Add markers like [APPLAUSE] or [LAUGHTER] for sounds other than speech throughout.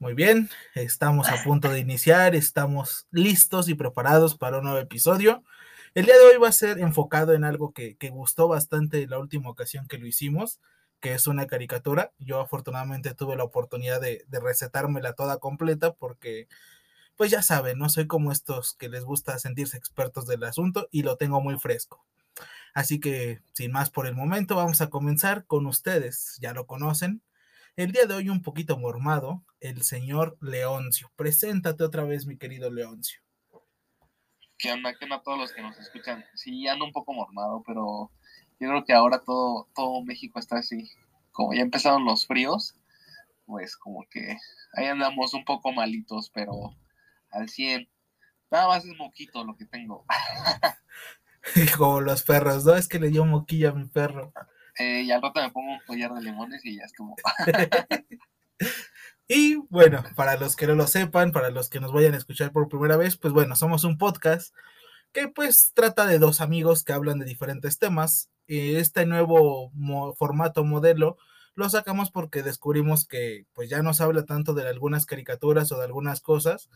Muy bien, estamos a punto de iniciar, estamos listos y preparados para un nuevo episodio. El día de hoy va a ser enfocado en algo que, gustó bastante la última ocasión que lo hicimos, que es una caricatura. Yo afortunadamente tuve la oportunidad de, de recetármela toda completa porque, pues ya saben, no soy como estos que les gusta sentirse expertos del asunto y lo tengo muy fresco. Así que, sin más por el momento, vamos a comenzar con ustedes. Ya lo conocen, el día de hoy un poquito mormado, el señor Leoncio. Preséntate otra vez, mi querido Leoncio. ¿Qué onda? ¿Qué onda a todos los que nos escuchan? Sí, ando un poco mormado, pero yo creo que ahora todo, todo México está así. Como ya empezaron los fríos, pues como que ahí andamos un poco malitos, pero al 100. Nada más es moquito lo que tengo. [LAUGHS] [LAUGHS] como los perros, ¿no? Es que le dio moquilla a mi perro. Eh, y al rato me pongo un collar de limones y ya estuvo. [LAUGHS] [LAUGHS] y bueno, para los que no lo sepan, para los que nos vayan a escuchar por primera vez, pues bueno, somos un podcast que pues trata de dos amigos que hablan de diferentes temas. este nuevo formato modelo lo sacamos porque descubrimos que pues ya nos habla tanto de algunas caricaturas o de algunas cosas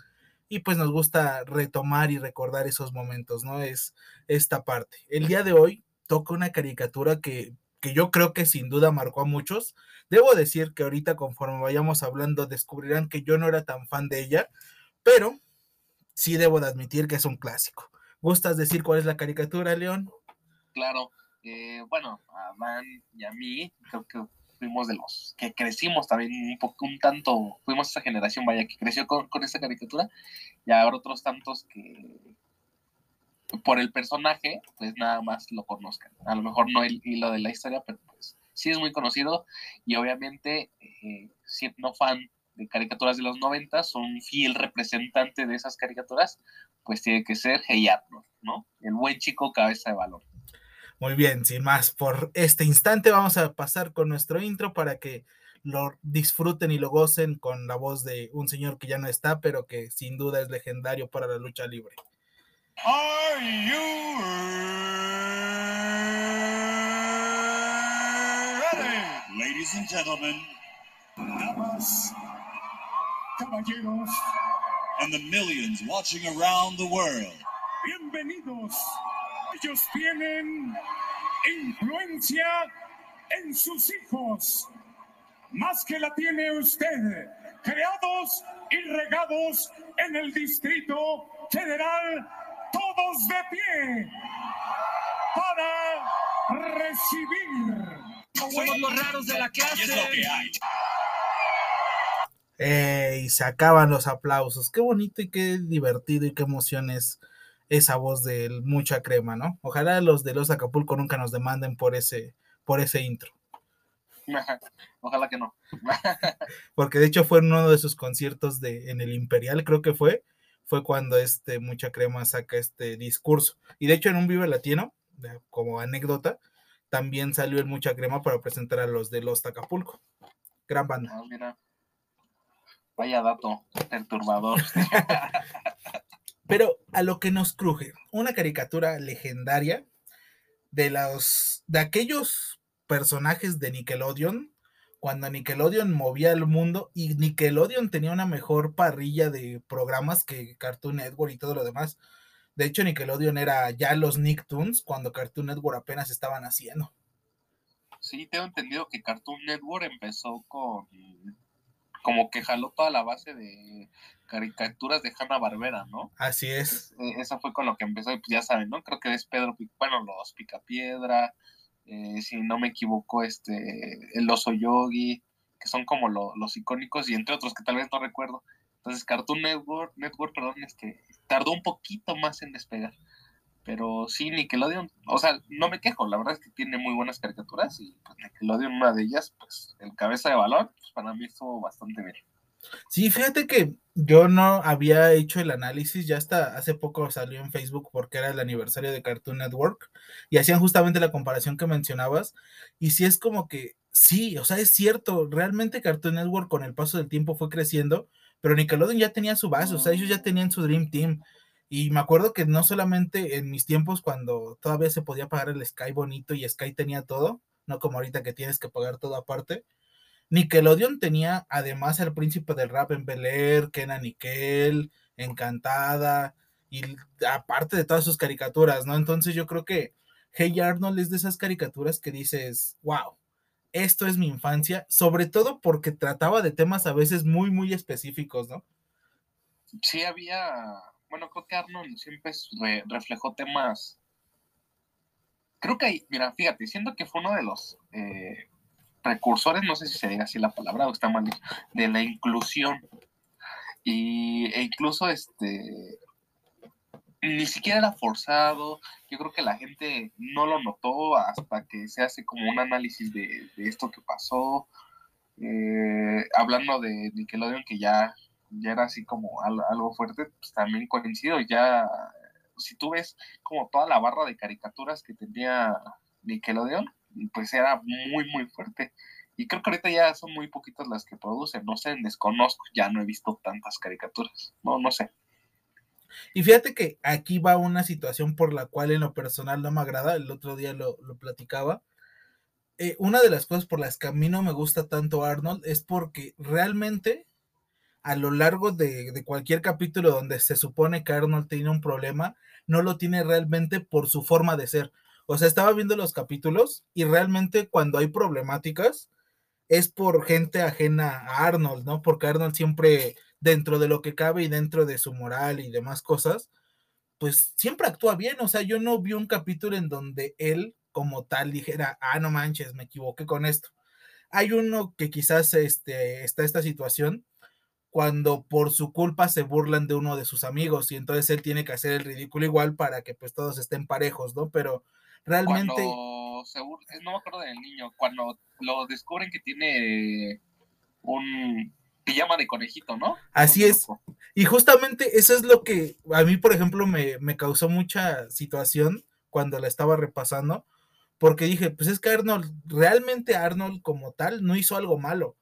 y pues nos gusta retomar y recordar esos momentos, ¿no? Es esta parte. El día de hoy toca una caricatura que que yo creo que sin duda marcó a muchos. Debo decir que ahorita conforme vayamos hablando descubrirán que yo no era tan fan de ella, pero sí debo de admitir que es un clásico. ¿Gustas decir cuál es la caricatura, León? Claro, eh, bueno, a Van y a mí creo que fuimos de los que crecimos también un poco, un tanto, fuimos esa generación, vaya, que creció con, con esta caricatura, y ahora otros tantos que, por el personaje, pues nada más lo conozcan. A lo mejor no el hilo de la historia, pero pues sí es muy conocido y obviamente, eh, siendo fan de caricaturas de los 90, un fiel representante de esas caricaturas, pues tiene que ser Hey Arnold, ¿no? El buen chico cabeza de balón. Muy bien, sin más, por este instante vamos a pasar con nuestro intro para que lo disfruten y lo gocen con la voz de un señor que ya no está, pero que sin duda es legendario para la lucha libre. Are you ready? Ladies and gentlemen, damas, caballeros, and the millions watching around the world. Bienvenidos. Ellos tienen influencia en sus hijos, más que la tiene usted, creados y regados en el Distrito Federal todos de pie para recibir. Somos los raros de la clase. Y se acaban los aplausos. Qué bonito y qué divertido y qué emoción es esa voz de mucha crema, ¿no? Ojalá los de los Acapulco nunca nos demanden por ese, por ese intro. [LAUGHS] Ojalá que no. [LAUGHS] Porque de hecho fue en uno de sus conciertos de, en el Imperial, creo que fue, fue cuando este Mucha Crema saca este discurso. Y de hecho en un Vive Latino, como anécdota, también salió el Mucha Crema para presentar a los de Los Tacapulco. Gran banda. Ah, mira. Vaya dato perturbador. [LAUGHS] Pero a lo que nos cruje, una caricatura legendaria de los de aquellos personajes de Nickelodeon cuando Nickelodeon movía el mundo y Nickelodeon tenía una mejor parrilla de programas que Cartoon Network y todo lo demás. De hecho, Nickelodeon era ya los Nicktoons cuando Cartoon Network apenas estaban haciendo. Sí, tengo entendido que Cartoon Network empezó con como que jaló toda la base de caricaturas de Hanna Barbera, ¿no? Así es. Eso fue con lo que empezó, pues ya saben, ¿no? Creo que es Pedro, bueno, los Picapiedra, eh, si no me equivoco, este, el oso yogi, que son como los icónicos y entre otros que tal vez no recuerdo. Entonces Cartoon Network, Network perdón, este, tardó un poquito más en despegar. Pero sí, Nickelodeon, o sea, no me quejo, la verdad es que tiene muy buenas caricaturas y pues Nickelodeon, una de ellas, pues el cabeza de balón, pues para mí estuvo bastante bien. Sí, fíjate que yo no había hecho el análisis, ya hasta hace poco salió en Facebook porque era el aniversario de Cartoon Network y hacían justamente la comparación que mencionabas y sí es como que sí, o sea, es cierto, realmente Cartoon Network con el paso del tiempo fue creciendo, pero Nickelodeon ya tenía su base, o sea, ellos ya tenían su Dream Team y me acuerdo que no solamente en mis tiempos cuando todavía se podía pagar el Sky bonito y Sky tenía todo, no como ahorita que tienes que pagar todo aparte, Nickelodeon tenía además el príncipe del rap en Bel Air, Kenan Nickel, Encantada, y aparte de todas sus caricaturas, ¿no? Entonces yo creo que Hey Arnold es de esas caricaturas que dices, wow, esto es mi infancia, sobre todo porque trataba de temas a veces muy, muy específicos, ¿no? Sí, había, bueno, creo que Arnold siempre reflejó temas, creo que, mira, fíjate, siento que fue uno de los eh, precursores, no sé si se diga así la palabra o está mal, de la inclusión. Y, e incluso este ni siquiera era forzado. Yo creo que la gente no lo notó hasta que se hace como un análisis de, esto que pasó. Eh, hablando de Nickelodeon, que ya, ya era así como algo fuerte, pues también coincido. Ya, si tú ves como toda la barra de caricaturas que tenía Nickelodeon, pues era muy, muy fuerte. Y creo que ahorita ya son muy poquitas las que producen. No sé, desconozco, ya no he visto tantas caricaturas. No, no sé. Y fíjate que aquí va una situación por la cual en lo personal no me agrada, el otro día lo, platicaba. Eh, una de las cosas por las que a mí no me gusta tanto Arnold es porque realmente a lo largo de, de, cualquier capítulo donde se supone que Arnold tiene un problema, no lo tiene realmente por su forma de ser. O sea, estaba viendo los capítulos y realmente cuando hay problemáticas es por gente ajena a Arnold, ¿no? Porque Arnold siempre dentro de lo que cabe y dentro de su moral y demás cosas, pues siempre actúa bien. O sea, yo no vi un capítulo en donde él como tal dijera, ah, no manches, me equivoqué con esto. Hay uno que quizás este, está esta situación cuando por su culpa se burlan de uno de sus amigos y entonces él tiene que hacer el ridículo igual para que pues todos estén parejos, ¿no? Pero realmente... Cuando se no me acuerdo del niño, cuando lo descubren que tiene un pijama de conejito, ¿no? Así es. Y justamente eso es lo que a mí, por ejemplo, me, causó mucha situación cuando la estaba repasando, porque dije, pues es que Arnold, realmente Arnold como tal no hizo algo malo.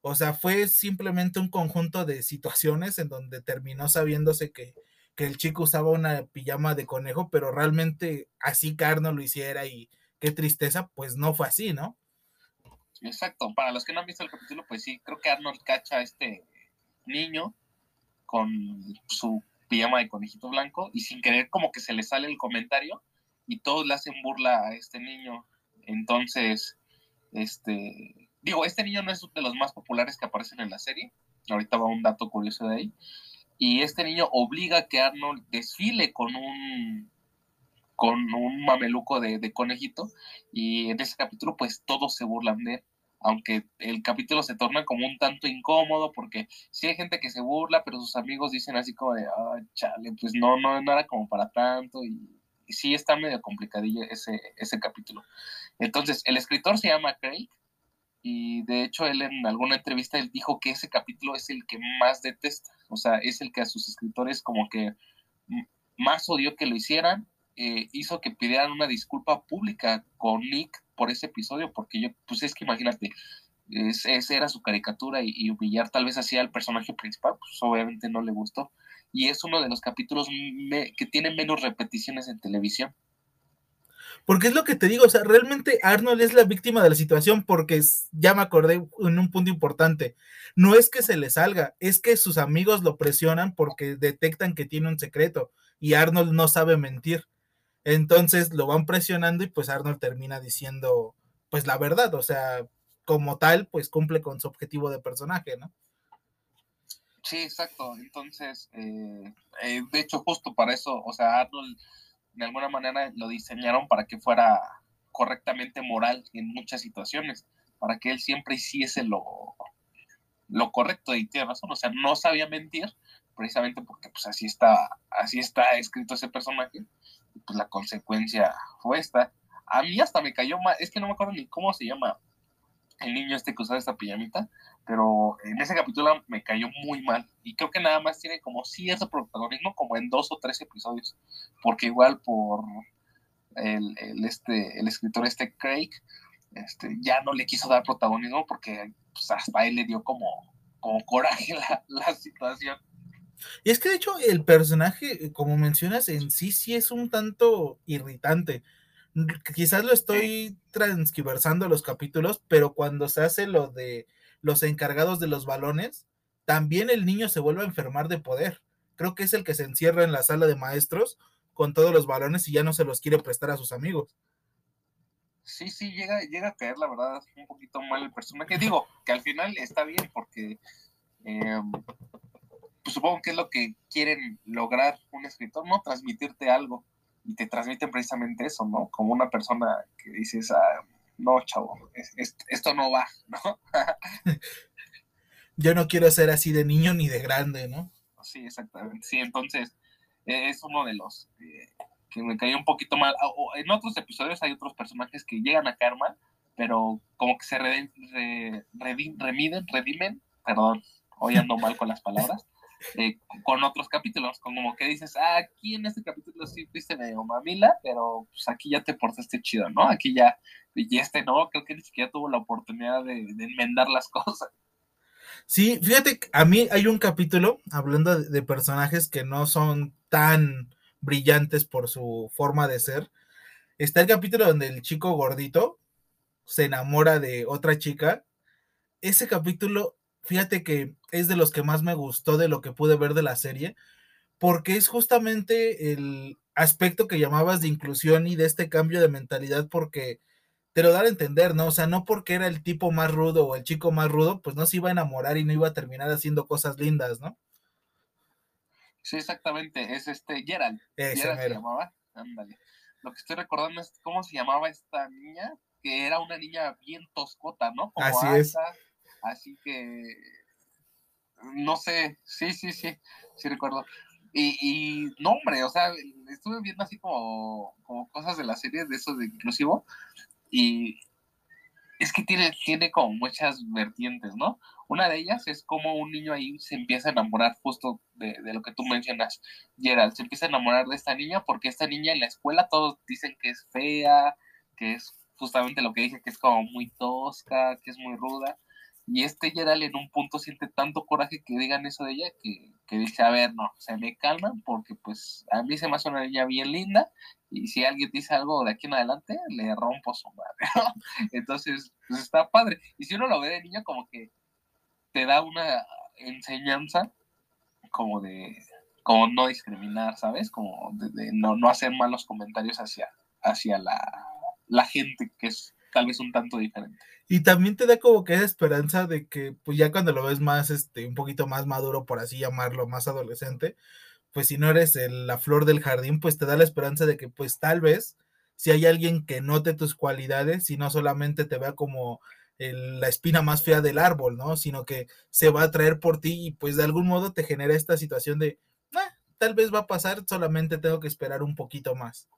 O sea, fue simplemente un conjunto de situaciones en donde terminó sabiéndose que, que el chico usaba una pijama de conejo, pero realmente así Arnold lo hiciera y qué tristeza, pues no fue así, ¿no? Exacto, para los que no han visto el capítulo, pues sí, creo que Arnold cacha a este niño con su pijama de conejito blanco y sin querer como que se le sale el comentario y todos le hacen burla a este niño. Entonces, este, digo, este niño no es de los más populares que aparecen en la serie. Ahorita va un dato curioso de ahí. Y este niño obliga a que Arnold desfile con un con un mameluco de, conejito y en ese capítulo pues todos se burlan de él aunque el capítulo se torna como un tanto incómodo porque sí hay gente que se burla, pero sus amigos dicen así como de, ah, chale, pues no, no, no era como para tanto y, sí está medio complicadillo ese, ese capítulo. Entonces, el escritor se llama Craig y de hecho él en alguna entrevista él dijo que ese capítulo es el que más detesta, o sea, es el que a sus escritores como que más odió que lo hicieran eh, hizo que pidieran una disculpa pública con Nick por ese episodio, porque yo, pues es que imagínate, esa era su caricatura y, humillar tal vez así al personaje principal, pues obviamente no le gustó. Y es uno de los capítulos que tiene menos repeticiones en televisión. Porque es lo que te digo, o sea, realmente Arnold es la víctima de la situación porque ya me acordé en un punto importante. No es que se le salga, es que sus amigos lo presionan porque detectan que tiene un secreto y Arnold no sabe mentir. Entonces lo van presionando y pues Arnold termina diciendo pues la verdad, o sea, como tal, pues cumple con su objetivo de personaje, ¿no? Sí, exacto. Entonces, eh, eh, de hecho, justo para eso, o sea, Arnold de alguna manera lo diseñaron para que fuera correctamente moral en muchas situaciones, para que él siempre hiciese lo, lo correcto y tiene razón, o sea, no sabía mentir, precisamente porque pues así está, así está escrito ese personaje, pues la consecuencia fue esta. A mí hasta me cayó mal, es que no me acuerdo ni cómo se llama el niño este que usaba esta pijamita, pero en ese capítulo me cayó muy mal y creo que nada más tiene como cierto protagonismo como en dos o tres episodios, porque igual por el, este, el escritor este Craig, este, ya no le quiso dar protagonismo porque pues, hasta él le dio como, como coraje [LAUGHS] la, la situación. Y es que de hecho el personaje, como mencionas, en sí sí es un tanto irritante. Quizás lo estoy transquiversando los capítulos, pero cuando se hace lo de los encargados de los balones, también el niño se vuelve a enfermar de poder. Creo que es el que se encierra en la sala de maestros con todos los balones y ya no se los quiere prestar a sus amigos. Sí, sí, llega, llega a caer, la verdad, un poquito mal el personaje. Digo, que al final está bien porque em, pues supongo que es lo que quieren lograr un escritor, ¿no? Transmitirte algo. Y te transmiten precisamente eso, ¿no? Como una persona que dices, ah, no, chavo, esto no va, [LAUGHS] ¿no? Yo no quiero ser así de niño ni de grande, ¿no? Sí, exactamente. Sí, entonces e, es uno de los que me cayó un poquito mal. Ah, en otros episodios hay otros personajes que llegan a caer mal, pero como que se remiden, redimen, perdón, hoy ando mal con las palabras, eh, con otros capítulos, como que dices, ah, aquí en este capítulo sí fuiste medio mamila, pero pues aquí ya te portaste chido, ¿no? Aquí ya, y este no, creo que ni siquiera tuvo la oportunidad de, enmendar las [LAUGHS] cosas. Sí, fíjate, a mí hay un capítulo hablando de, personajes que no son tan brillantes por su forma de ser. Está el capítulo donde el chico gordito se enamora de otra chica. Ese capítulo fíjate que es de los que más me gustó de lo que pude ver de la serie, porque es justamente el aspecto que llamabas de inclusión y de este cambio de mentalidad, porque te lo da a entender, ¿no? O sea, no porque era el tipo más rudo o el chico más rudo, pues no se iba a enamorar y no iba a terminar haciendo cosas lindas, ¿no? Sí, exactamente, es este Gerald. Gerald se llamaba, ándale. Lo que estoy recordando es cómo se llamaba esta niña, que era una niña bien toscota, ¿no? Como Así es Así que, no sé, sí, sí, sí, sí recuerdo. Y, y no, hombre, o sea, estuve viendo así como, como cosas de la serie de eso de inclusivo y es que tiene, tiene como muchas vertientes, ¿no? Una de ellas es como un niño ahí se empieza a enamorar justo de, de, lo que tú mencionas, Gerald, se empieza a enamorar de esta niña porque esta niña en la escuela todos dicen que es fea, que es justamente lo que dije, que es como muy tosca, que es muy ruda. Y este Gerald en un punto siente tanto coraje que digan eso de ella que, dice, a ver, no, se me calman porque pues a mí se me hace una niña bien linda y si alguien dice algo de aquí en adelante, le rompo su madre, [LAUGHS] Entonces, pues está padre. Y si uno lo ve de niño, como que te da una enseñanza como de, como no discriminar, ¿sabes? Como de, no, no hacer malos comentarios hacia, hacia la, la gente que es tal vez un tanto diferente. Y también te da como que esa esperanza de que, pues ya cuando lo ves más, este, un poquito más maduro, por así llamarlo, más adolescente, pues si no eres la flor del jardín, pues te da la esperanza de que, pues tal vez, si hay alguien que note tus cualidades y no solamente te vea como la espina más fea del árbol, ¿no? Sino que se va a traer por ti y pues de algún modo te genera esta situación de, ah, tal vez va a pasar, solamente tengo que esperar un poquito más.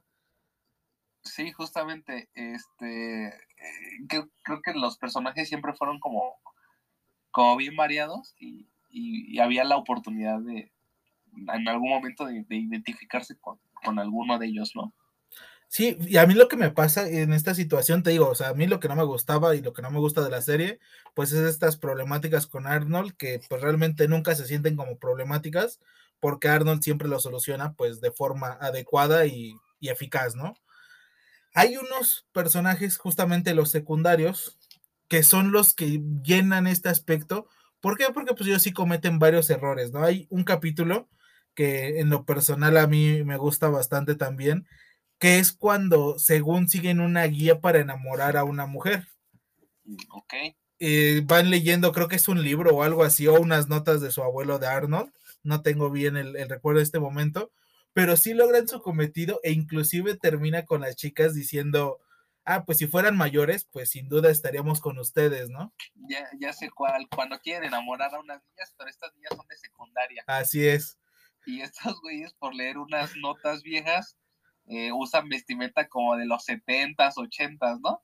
Sí, justamente, este, eh, creo, que los personajes siempre fueron como, como bien variados y, había la oportunidad de, en algún momento, de, identificarse con, alguno de ellos, ¿no? Sí, y a mí lo que me pasa en esta situación, te digo, o sea, a mí lo que no me gustaba y lo que no me gusta de la serie, pues es estas problemáticas con Arnold, que pues realmente nunca se sienten como problemáticas, porque Arnold siempre lo soluciona pues de forma adecuada y, y eficaz, ¿no? Hay unos personajes, justamente los secundarios, que son los que llenan este aspecto. ¿Por qué? Porque pues ellos sí cometen varios errores, ¿no? Hay un capítulo que en lo personal a mí me gusta bastante también, que es cuando según siguen una guía para enamorar a una mujer. Ok. Eh, van leyendo, creo que es un libro o algo así, o unas notas de su abuelo de Arnold. No tengo bien el, el recuerdo de este momento, pero sí logran su cometido e inclusive termina con las chicas diciendo, ah, pues si fueran mayores, pues sin duda estaríamos con ustedes, ¿no? Ya, ya sé cuál, cuando quieren enamorar a unas niñas, pero estas niñas son de secundaria. Así es. Y estos güeyes por leer unas notas viejas eh, usan vestimenta como de los 70s, 80s, ¿no?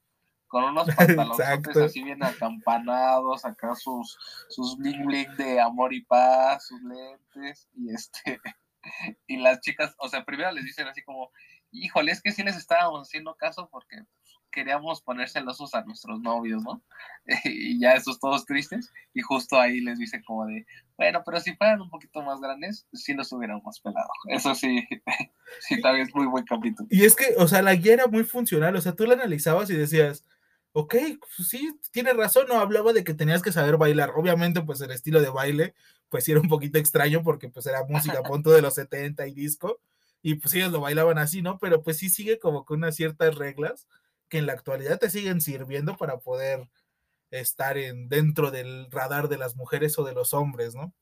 Con unos [LAUGHS] pantalones así bien acampanados, acá sus, sus bling bling de amor y paz, sus lentes, y este, [LAUGHS] y las chicas, o sea, primero les dicen así como, híjole, es que sí les estábamos haciendo caso porque queríamos poner celosos a nuestros novios, ¿no? [LAUGHS] y ya esos todos tristes, y justo ahí les dice como de, bueno, pero si fueran un poquito más grandes, sí los hubiéramos pelado. [LAUGHS] Eso sí, sí, también es muy buen capítulo. Y es que, o sea, la guía era muy funcional, o sea, tú la analizabas y decías, ok, pues sí, tiene razón, no hablaba de que tenías que saber bailar. Obviamente, pues el estilo de baile, pues sí era un poquito extraño porque pues era música a [LAUGHS] punto de los 70 y disco, y pues ellos lo bailaban así, ¿no? Pero pues sí sigue como con unas ciertas reglas que en la actualidad te siguen sirviendo para poder estar en, dentro del radar de las mujeres o de los hombres, ¿no?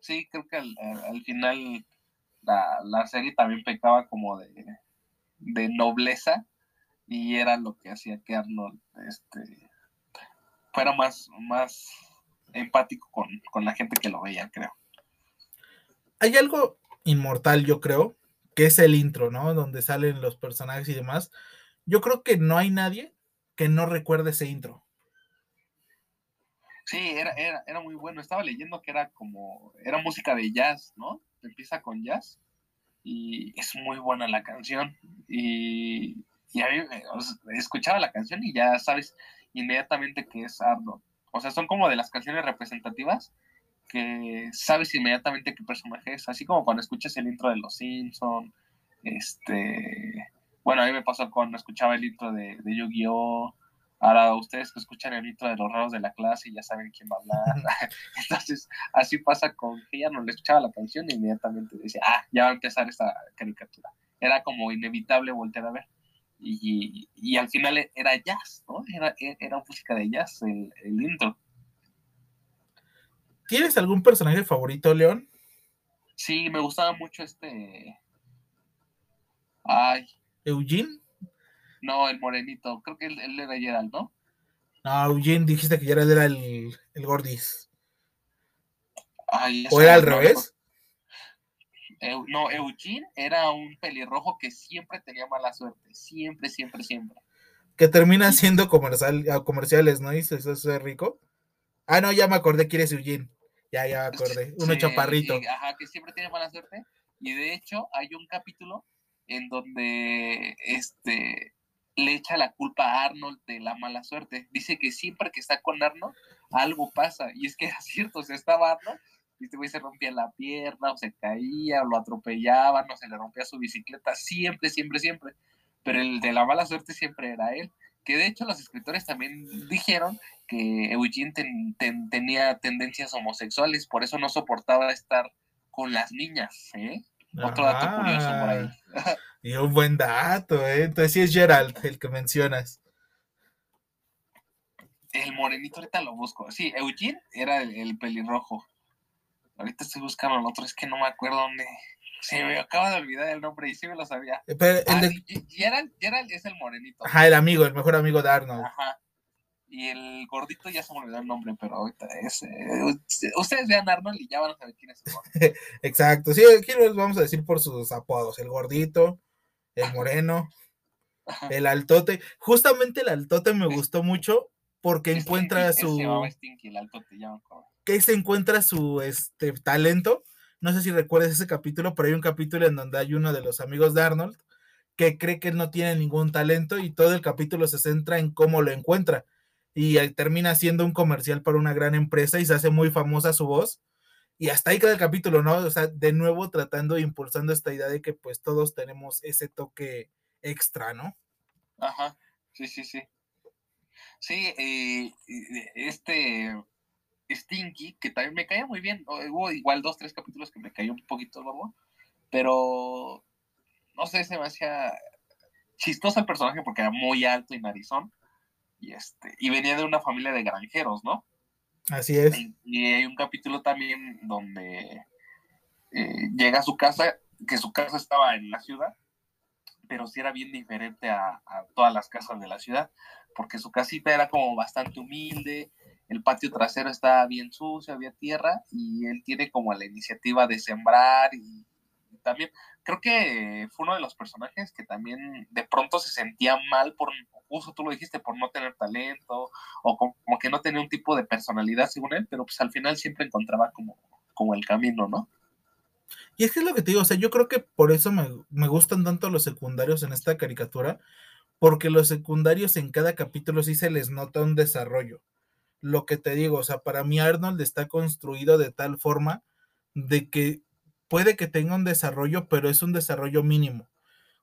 Sí, creo que al, final la, serie también pecaba como de, de nobleza y era lo que hacía que Arnold este, fuera más, más empático con, con la gente que lo veía, creo. Hay algo inmortal, yo creo, que es el intro, ¿no? Donde salen los personajes y demás. Yo creo que no hay nadie que no recuerde ese intro. Sí, era, era, era muy bueno. Estaba leyendo que era como, era música de jazz, ¿no? Empieza con jazz y es muy buena la canción. Y, y a mí, escuchaba la canción y ya sabes inmediatamente que es Arnold. O sea, son como de las canciones representativas que sabes inmediatamente qué personaje es. Así como cuando escuchas el intro de Los Simpson, este, bueno, a mí me pasó cuando escuchaba el intro de, de Yu-Gi-Oh! Ahora ustedes que escuchan el intro de los raros de la clase ya saben quién va a hablar. [LAUGHS] [LAUGHS] Entonces, así pasa con que ella no le escuchaba la canción e inmediatamente decía, ah, ya va a empezar esta caricatura. Era como inevitable voltear a ver. Y, y al final era jazz, ¿no? Era, era música de jazz el, el intro. ¿Tienes algún personaje favorito, León? Sí, me gustaba mucho este. Ay. ¿Eugene? No, el morenito. Creo que él, era Gerald, ¿no? No, Eugene dijiste que Gerald era el, el Gordis. ¿O era al revés? No, Eugene era un pelirrojo que siempre tenía mala suerte. Siempre, siempre, siempre. Que termina siendo comercial, comerciales, ¿no? Y eso es rico. Ah, no, ya me acordé quién es Eugene. Ya, ya me acordé. [LAUGHS] Uno chaparrito. ajá, que siempre tiene mala suerte. Y de hecho, hay un capítulo en donde este le echa la culpa a Arnold de la mala suerte. Dice que siempre que está con Arnold, algo pasa. Y es que [LAUGHS] era cierto, o sea, estaba Arnold y este güey se rompía la pierna, o se caía, o lo atropellaban, o se le rompía su bicicleta, siempre, siempre, siempre. Pero el de la mala suerte siempre era él. Que de hecho los escritores también dijeron que Eugene tenía tendencias homosexuales, por eso no soportaba estar con las niñas, ¿eh? Otro dato curioso por ahí. [LAUGHS] y un buen dato, ¿eh? Entonces sí es Gerald el que mencionas. El morenito, ahorita lo busco. Sí, Eugene era el, pelirrojo. Ahorita estoy buscando el otro, es que no me acuerdo dónde. Se me acaba de olvidar el nombre y sí me lo sabía. Eh, pero el ah, Gerald, Gerald es el morenito. Ajá, el amigo, el mejor amigo de Arnold. Ajá. Y el gordito ya se me olvidó el nombre, pero ahorita es. Eh, ustedes vean Arnold y ya van a saber quién es el gordito. [LAUGHS] Exacto, sí, aquí los vamos a decir por sus apodos: el gordito, el moreno, el altote. Justamente el altote me gustó mucho porque encuentra su. Que se encuentra su este, talento. No sé si recuerdas ese capítulo, pero hay un capítulo en donde hay uno de los amigos de Arnold que cree que él no tiene ningún talento y todo el capítulo se centra en cómo lo encuentra y termina siendo un comercial para una gran empresa y se hace muy famosa su voz. Y hasta ahí queda el capítulo, ¿no? O sea, de nuevo tratando, impulsando esta idea de que pues todos tenemos ese toque extra, ¿no? Ajá, sí, sí, sí. Sí, eh, este Stinky, que también me caía muy bien, hubo igual dos, tres capítulos que me cayó un poquito bobo, pero no sé, se me hacía chistoso el personaje porque era muy alto y narizón y, este, y venía de una familia de granjeros, ¿no? Así es. Y, hay un capítulo también donde eh, llega a su casa, que su casa estaba en la ciudad, pero sí era bien diferente a, todas las casas de la ciudad, porque su casita era como bastante humilde, el patio trasero estaba bien sucio, había tierra, y él tiene como la iniciativa de sembrar y también creo que fue uno de los personajes que también de pronto se sentía mal por, uso tú lo dijiste, por no tener talento o como, que no tenía un tipo de personalidad según él, pero pues al final siempre encontraba como, como el camino, ¿no? Y es que es lo que te digo, o sea, yo creo que por eso me, me gustan tanto los secundarios en esta caricatura, porque los secundarios en cada capítulo sí se les nota un desarrollo. Lo que te digo, o sea, para mí Arnold está construido de tal forma de que puede que tenga un desarrollo, pero es un desarrollo mínimo.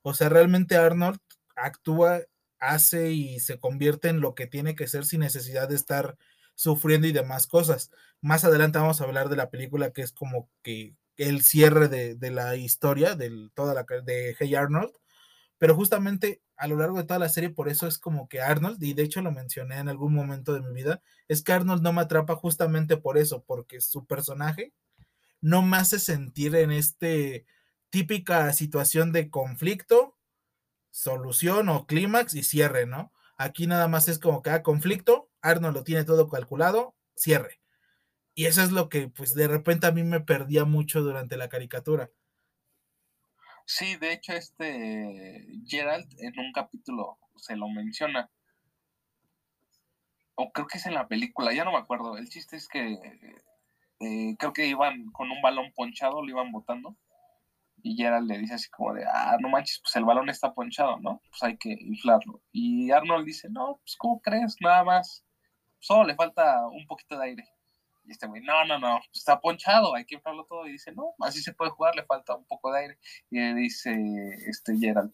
O sea, realmente Arnold actúa hace y se convierte en lo que tiene que ser sin necesidad de estar sufriendo y demás cosas. Más adelante vamos a hablar de la película que es como que el cierre de, la historia de toda la de Hey Arnold, pero justamente a lo largo de toda la serie por eso es como que Arnold, y de hecho lo mencioné en algún momento de mi vida, es que Arnold no me atrapa justamente por eso, porque su personaje no me hace sentir en este típica situación de conflicto, solución o clímax y cierre, ¿no? Aquí nada más es como que ah, conflicto, Arnold lo tiene todo calculado, cierre. Y eso es lo que, pues, de repente a mí me perdía mucho durante la caricatura. Sí, de hecho, este Gerald en un capítulo se lo menciona. O creo que es en la película, ya no me acuerdo. El chiste es que eh, creo que iban con un balón ponchado, lo iban botando. Y Gerald le dice así como de, ah, no manches, pues el balón está ponchado, ¿no? Pues hay que inflarlo. Y Arnold dice, no, pues ¿cómo crees? Nada más. Solo le falta un poquito de aire. Y este güey, no, no, no, está ponchado, hay que inflarlo todo. Y dice, no, así se puede jugar, le falta un poco de aire. Y le dice, este, Gerald,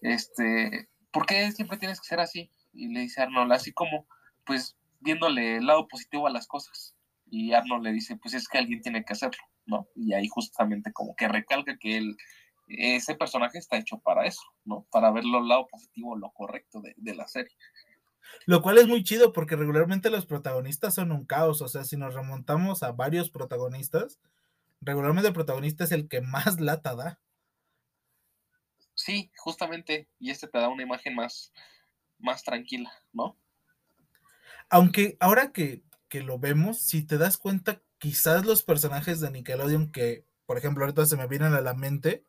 este, ¿por qué siempre tienes que ser así? Y le dice Arnold, así como, pues, viéndole el lado positivo a las cosas. Y Arnold le dice, pues es que alguien tiene que hacerlo, ¿no? Y ahí justamente como que recalca que él, ese personaje está hecho para eso, ¿no? Para ver el lado positivo, lo correcto de, de la serie. Lo cual es muy chido porque regularmente los protagonistas son un caos. O sea, si nos remontamos a varios protagonistas, regularmente el protagonista es el que más lata da. Sí, justamente. Y este te da una imagen más, más tranquila, ¿no? Aunque ahora que, que lo vemos, si te das cuenta, quizás los personajes de Nickelodeon que, por ejemplo, ahorita se me vienen a la mente,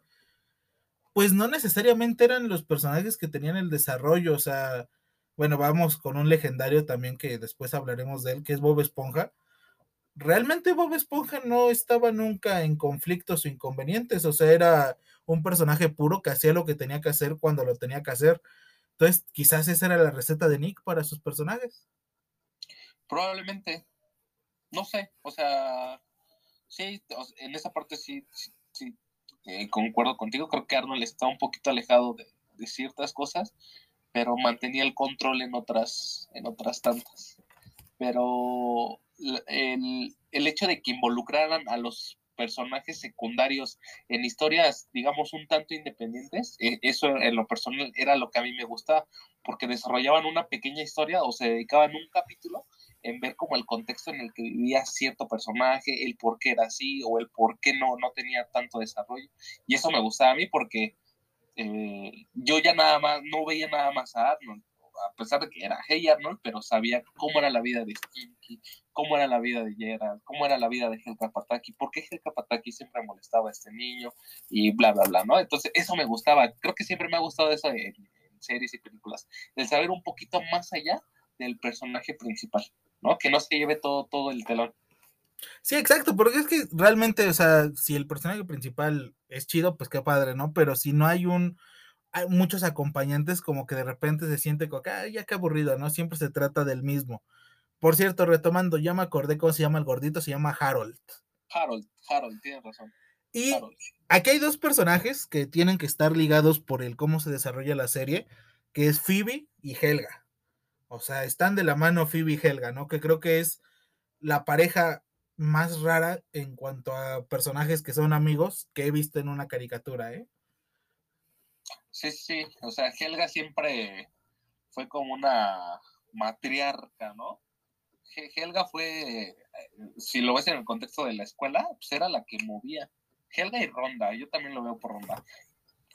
pues no necesariamente eran los personajes que tenían el desarrollo, o sea, bueno, vamos con un legendario también que después hablaremos de él, que es Bob Esponja. Realmente Bob Esponja no estaba nunca en conflictos o inconvenientes, o sea, era un personaje puro que hacía lo que tenía que hacer cuando lo tenía que hacer. Entonces, quizás esa era la receta de Nick para sus personajes. Probablemente. No sé, o sea, sí, en esa parte sí, sí, eh, concuerdo contigo. Creo que Arnold está un poquito alejado de, de ciertas cosas pero mantenía el control en otras, en otras tantas. Pero el, el hecho de que involucraran a los personajes secundarios en historias, digamos, un tanto independientes, e, eso en lo personal era lo que a mí me gustaba, porque desarrollaban una pequeña historia o se dedicaban un capítulo en ver como el contexto en el que vivía cierto personaje, el por qué era así o el por qué no, no tenía tanto desarrollo. Y eso me gustaba a mí porque eh, yo ya nada más, no veía nada más a Arnold, a pesar de que era Hey Arnold, pero sabía cómo era la vida de Stinky, cómo era la vida de Gerald, cómo era la vida de Helga Pataki, por qué Helga Pataki siempre molestaba a este niño y bla, bla, bla, ¿no? Entonces, eso me gustaba. Creo que siempre me ha gustado eso en, series y películas, el saber un poquito más allá del personaje principal, ¿no? Que no se lleve todo, todo el telón. Sí, exacto, porque es que realmente, o sea, si el personaje principal es chido, pues qué padre, ¿no? Pero si no hay un, hay muchos acompañantes como que de repente se siente como que, ay, ya qué aburrido, ¿no? Siempre se trata del mismo. Por cierto, retomando, ya me acordé cómo se llama el gordito, se llama Harold. Harold, Harold, tienes razón. Y aquí hay dos personajes que tienen que estar ligados por el cómo se desarrolla la serie, que es Phoebe y Helga. O sea, están de la mano Phoebe y Helga, ¿no? Que creo que es la pareja más rara en cuanto a personajes que son amigos que he visto en una caricatura, ¿eh? Sí, sí, o sea, Helga siempre fue como una matriarca, ¿no? Helga fue, eh, si lo ves en el contexto de la escuela, pues era la que movía. Helga y Ronda, yo también lo veo por Ronda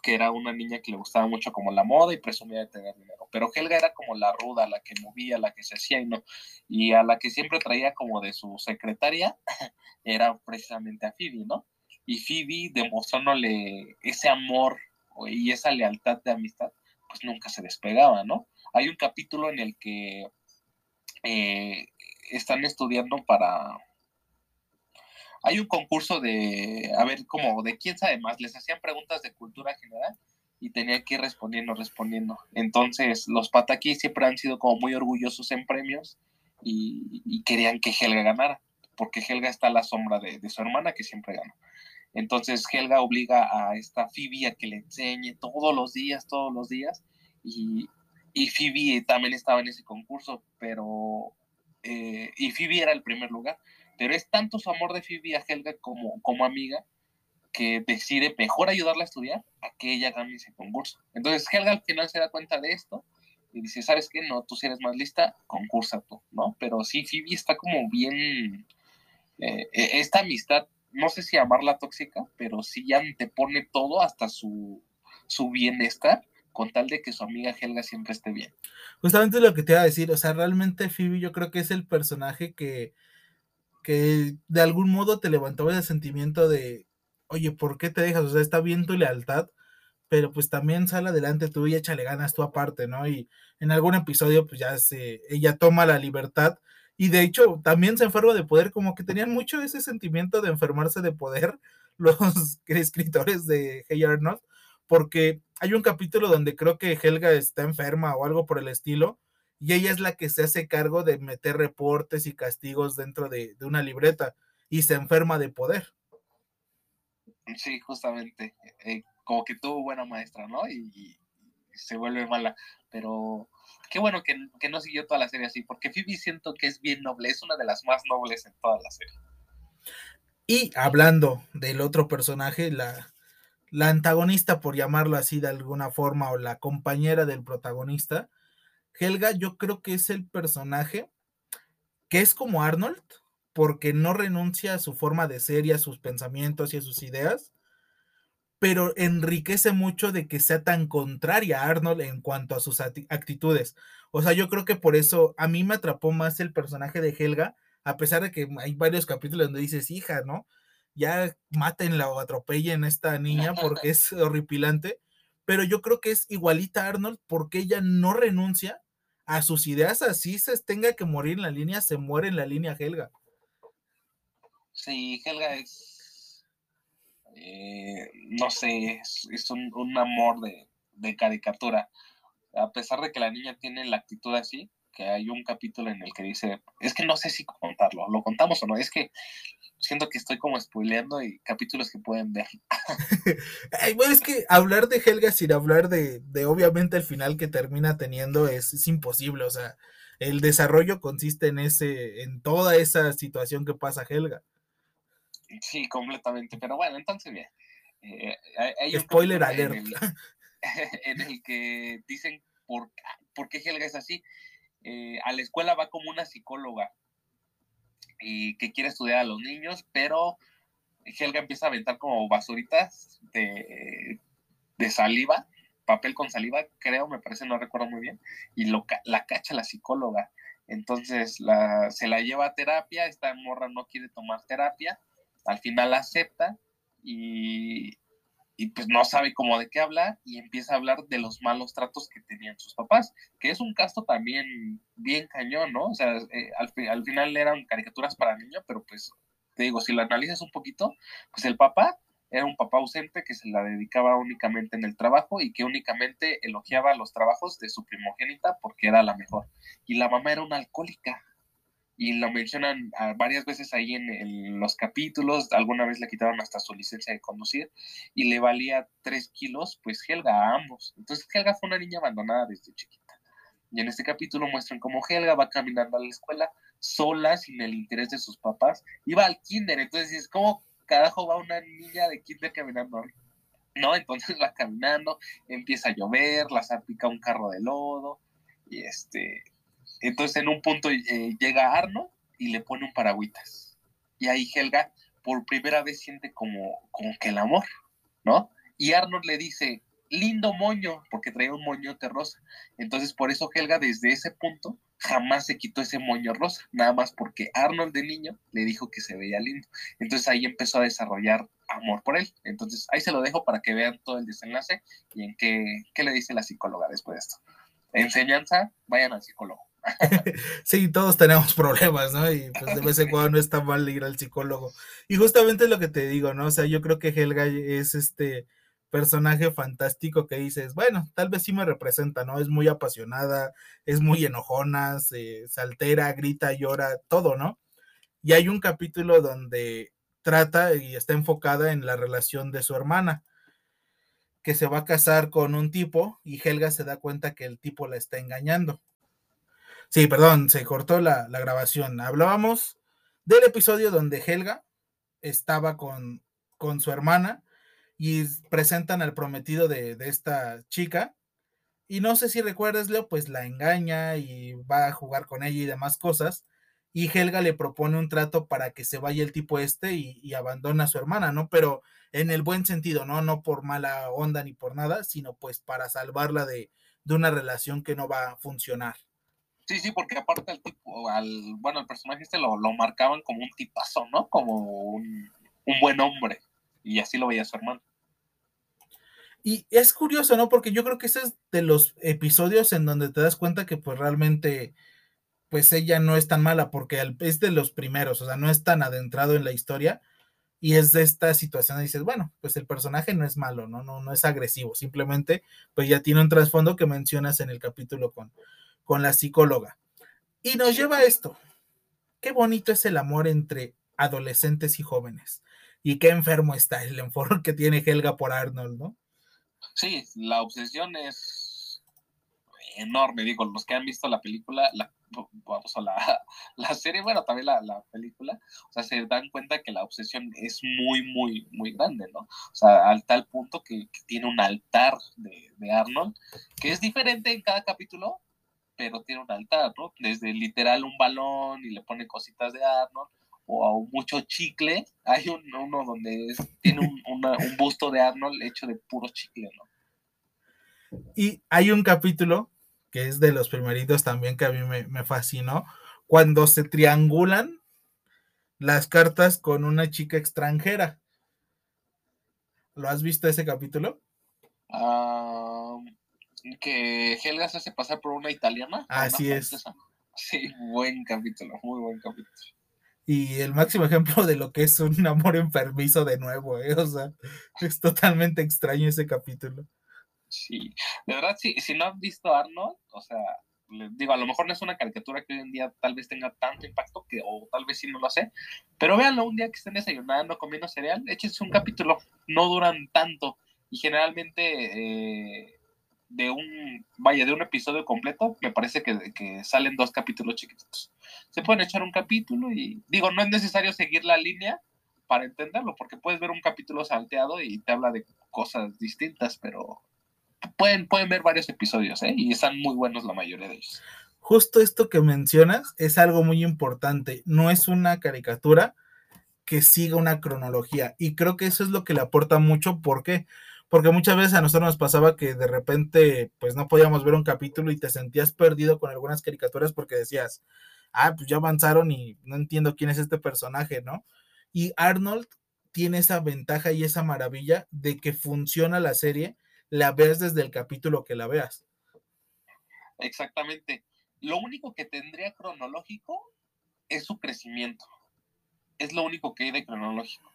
que era una niña que le gustaba mucho como la moda y presumía de tener dinero. Pero Helga era como la ruda, la que movía, la que se hacía y no. Y a la que siempre traía como de su secretaria [LAUGHS] era precisamente a Phoebe, ¿no? Y Phoebe demostrándole ese amor y esa lealtad de amistad, pues nunca se despegaba, ¿no? Hay un capítulo en el que eh, están estudiando para hay un concurso de, a ver, como de quién sabe más, les hacían preguntas de cultura general y tenían que ir respondiendo, respondiendo. Entonces, los Pataki siempre han sido como muy orgullosos en premios y, querían que Helga ganara, porque Helga está a la sombra de, su hermana que siempre gana. Entonces, Helga obliga a esta Phoebe a que le enseñe todos los días, todos los días, y, y también estaba en ese concurso, pero eh, y Phoebe era el primer lugar, pero es tanto su amor de Phoebe a Helga como, como amiga que decide mejor ayudarla a estudiar a que ella gane ese concurso. Entonces Helga al final se da cuenta de esto y dice, ¿sabes qué? No, tú si eres más lista, concursa tú, ¿no? Pero sí, Phoebe está como bien, eh, e, esta amistad, no sé si llamarla tóxica, pero sí ya te pone todo hasta su, su bienestar con tal de que su amiga Helga siempre esté bien. Justamente lo que te iba a decir, o sea, realmente Phoebe yo creo que es el personaje que, que de algún modo te levantaba ese sentimiento de, oye, ¿por qué te dejas? O sea, está bien tu lealtad, pero pues también sale adelante tú y échale ganas tú aparte, ¿no? Y en algún episodio pues ya se, ella toma la libertad y de hecho también se enferma de poder, como que tenían mucho ese sentimiento de enfermarse de poder [LAUGHS] los [LAUGHS] escritores de Hey Arnold, porque hay un capítulo donde creo que Helga está enferma o algo por el estilo, y ella es la que se hace cargo de meter reportes y castigos dentro de, una libreta, y se enferma de poder. Sí, justamente, eh, como que tuvo buena maestra, ¿no? Y, se vuelve mala, pero qué bueno que, que, no siguió toda la serie así, porque Phoebe siento que es bien noble, es una de las más nobles en toda la serie. Y hablando del otro personaje, la, la antagonista, por llamarlo así de alguna forma, o la compañera del protagonista, Helga, yo creo que es el personaje que es como Arnold, porque no renuncia a su forma de ser y a sus pensamientos y a sus ideas, pero enriquece mucho de que sea tan contraria a Arnold en cuanto a sus actitudes. O sea, yo creo que por eso a mí me atrapó más el personaje de Helga, a pesar de que hay varios capítulos donde dices, hija, ¿no? ya mátenla o atropellen a esta niña porque [LAUGHS] es horripilante, pero yo creo que es igualita a Arnold porque ella no renuncia a sus ideas, así se tenga que morir en la línea, se muere en la línea Helga. Sí, Helga es, eh, no sé, es, un, amor de, de caricatura. A pesar de que la niña tiene la actitud así, que hay un capítulo en el que dice, es que no sé si contarlo, lo contamos o no, es que siento que estoy como spoileando y capítulos que pueden ver. [LAUGHS] bueno, es que hablar de Helga sin hablar de, de obviamente el final que termina teniendo es, es, imposible, o sea, el desarrollo consiste en ese, en toda esa situación que pasa Helga. Sí, completamente, pero bueno, entonces bien. Eh, hay Spoiler alert. [LAUGHS] En el, que dicen por, por qué Helga es así. Eh, a la escuela va como una psicóloga y que quiere estudiar a los niños, pero Helga empieza a aventar como basuritas de, saliva, papel con saliva, creo, me parece, no recuerdo muy bien, y lo, la cacha la psicóloga. Entonces la, se la lleva a terapia, esta morra no quiere tomar terapia, al final acepta y, y pues no sabe cómo de qué hablar y empieza a hablar de los malos tratos que tenían sus papás, que es un caso también bien cañón, ¿no? O sea, eh, al, al, final eran caricaturas para niños, pero pues te digo, si lo analizas un poquito, pues el papá era un papá ausente que se la dedicaba únicamente en el trabajo y que únicamente elogiaba los trabajos de su primogénita porque era la mejor. Y la mamá era una alcohólica, y lo mencionan ah, varias veces ahí en, los capítulos, alguna vez le quitaron hasta su licencia de conducir y le valía tres kilos, pues Helga a ambos. Entonces Helga fue una niña abandonada desde chiquita. Y en este capítulo muestran cómo Helga va caminando a la escuela sola, sin el interés de sus papás. Iba al kinder, entonces es como carajo va una niña de kinder caminando. ¿No? Entonces [LAUGHS] va caminando, empieza a llover, la salpica un carro de lodo, y este, entonces en un punto eh, llega Arno y le pone un paragüitas. Y ahí Helga por primera vez siente como, como que el amor, ¿no? Y Arnold le dice, lindo moño, porque traía un moñote rosa. Entonces por eso Helga desde ese punto jamás se quitó ese moño rosa, nada más porque Arnold de niño le dijo que se veía lindo. Entonces ahí empezó a desarrollar amor por él. Entonces ahí se lo dejo para que vean todo el desenlace y en qué, qué le dice la psicóloga después de esto. Enseñanza, vayan al psicólogo. [LAUGHS] sí, todos tenemos problemas, ¿no? Y pues de vez en [LAUGHS] cuando no está mal ir al psicólogo. Y justamente lo que te digo, ¿no? O sea, yo creo que Helga es este personaje fantástico que dices, bueno, tal vez sí me representa, ¿no? Es muy apasionada, es muy enojona, se, altera, grita, llora, todo, ¿no? Y hay un capítulo donde trata y está enfocada en la relación de su hermana. que se va a casar con un tipo y Helga se da cuenta que el tipo la está engañando. Sí, perdón, se cortó la, la grabación. Hablábamos del episodio donde Helga estaba con, con su hermana y presentan al prometido de, de, esta chica. Y no sé si recuerdas, Leo, pues la engaña y va a jugar con ella y demás cosas. Y Helga le propone un trato para que se vaya el tipo este y, y abandona a su hermana, ¿no? Pero en el buen sentido, ¿no? No por mala onda ni por nada, sino pues para salvarla de, de una relación que no va a funcionar. Sí, sí, porque aparte el tipo, al, bueno, el personaje este lo, lo marcaban como un tipazo, ¿no? Como un, un, buen hombre. Y así lo veía su hermano. Y es curioso, ¿no? Porque yo creo que ese es de los episodios en donde te das cuenta que pues realmente, pues ella no es tan mala, porque es de los primeros, o sea, no es tan adentrado en la historia. Y es de esta situación, dices, bueno, pues el personaje no es malo, ¿no? No, no es agresivo, simplemente pues ya tiene un trasfondo que mencionas en el capítulo con, con la psicóloga. Y nos lleva a esto. Qué bonito es el amor entre adolescentes y jóvenes. Y qué enfermo está el enfoque que tiene Helga por Arnold, ¿no? Sí, la obsesión es enorme. Digo, los que han visto la película, la, vamos a la, [LAUGHS] la serie, bueno, también la, la, película, o sea, se dan cuenta que la obsesión es muy, muy, muy grande, ¿no? O sea, al tal punto que, que tiene un altar de, de Arnold, que es diferente en cada capítulo, pero tiene un altar, ¿no? Desde literal un balón y le pone cositas de Arnold, o mucho chicle. [LAUGHS] Hay un, uno donde es, tiene un, una, un, busto de Arnold hecho de puro chicle, ¿no? Y hay un capítulo que es de los primeritos también que a mí me, me fascinó, cuando se triangulan las cartas con una chica extranjera. ¿Lo has visto ese capítulo? Uh, que Helga se hace pasar por una italiana. Así una es. Sí, buen capítulo, muy buen capítulo. Y el máximo ejemplo de lo que es un amor enfermizo de nuevo, ¿eh? O sea, es totalmente extraño ese capítulo. Sí, de verdad, sí, si no has visto Arnold, o sea, digo, a lo mejor no es una caricatura que hoy en día tal vez tenga tanto impacto, que, o tal vez sí no lo sé, pero véanlo un día que estén desayunando, comiendo cereal, échense un capítulo, no duran tanto, y generalmente... Eh, de un, vaya, de un episodio completo, me parece que, que, salen dos capítulos chiquitos. Se pueden echar un capítulo y digo, no es necesario seguir la línea para entenderlo, porque puedes ver un capítulo salteado y te habla de cosas distintas, pero pueden, pueden ver varios episodios, ¿eh? Y están muy buenos la mayoría de ellos. Justo esto que mencionas es algo muy importante, no es una caricatura que siga una cronología y creo que eso es lo que le aporta mucho, ¿por qué? porque muchas veces a nosotros nos pasaba que de repente pues no podíamos ver un capítulo y te sentías perdido con algunas caricaturas porque decías, ah, pues ya avanzaron y no entiendo quién es este personaje, ¿no? Y Arnold tiene esa ventaja y esa maravilla de que funciona la serie, la veas desde el capítulo que la veas. Exactamente. Lo único que tendría cronológico es su crecimiento. Es lo único que hay de cronológico.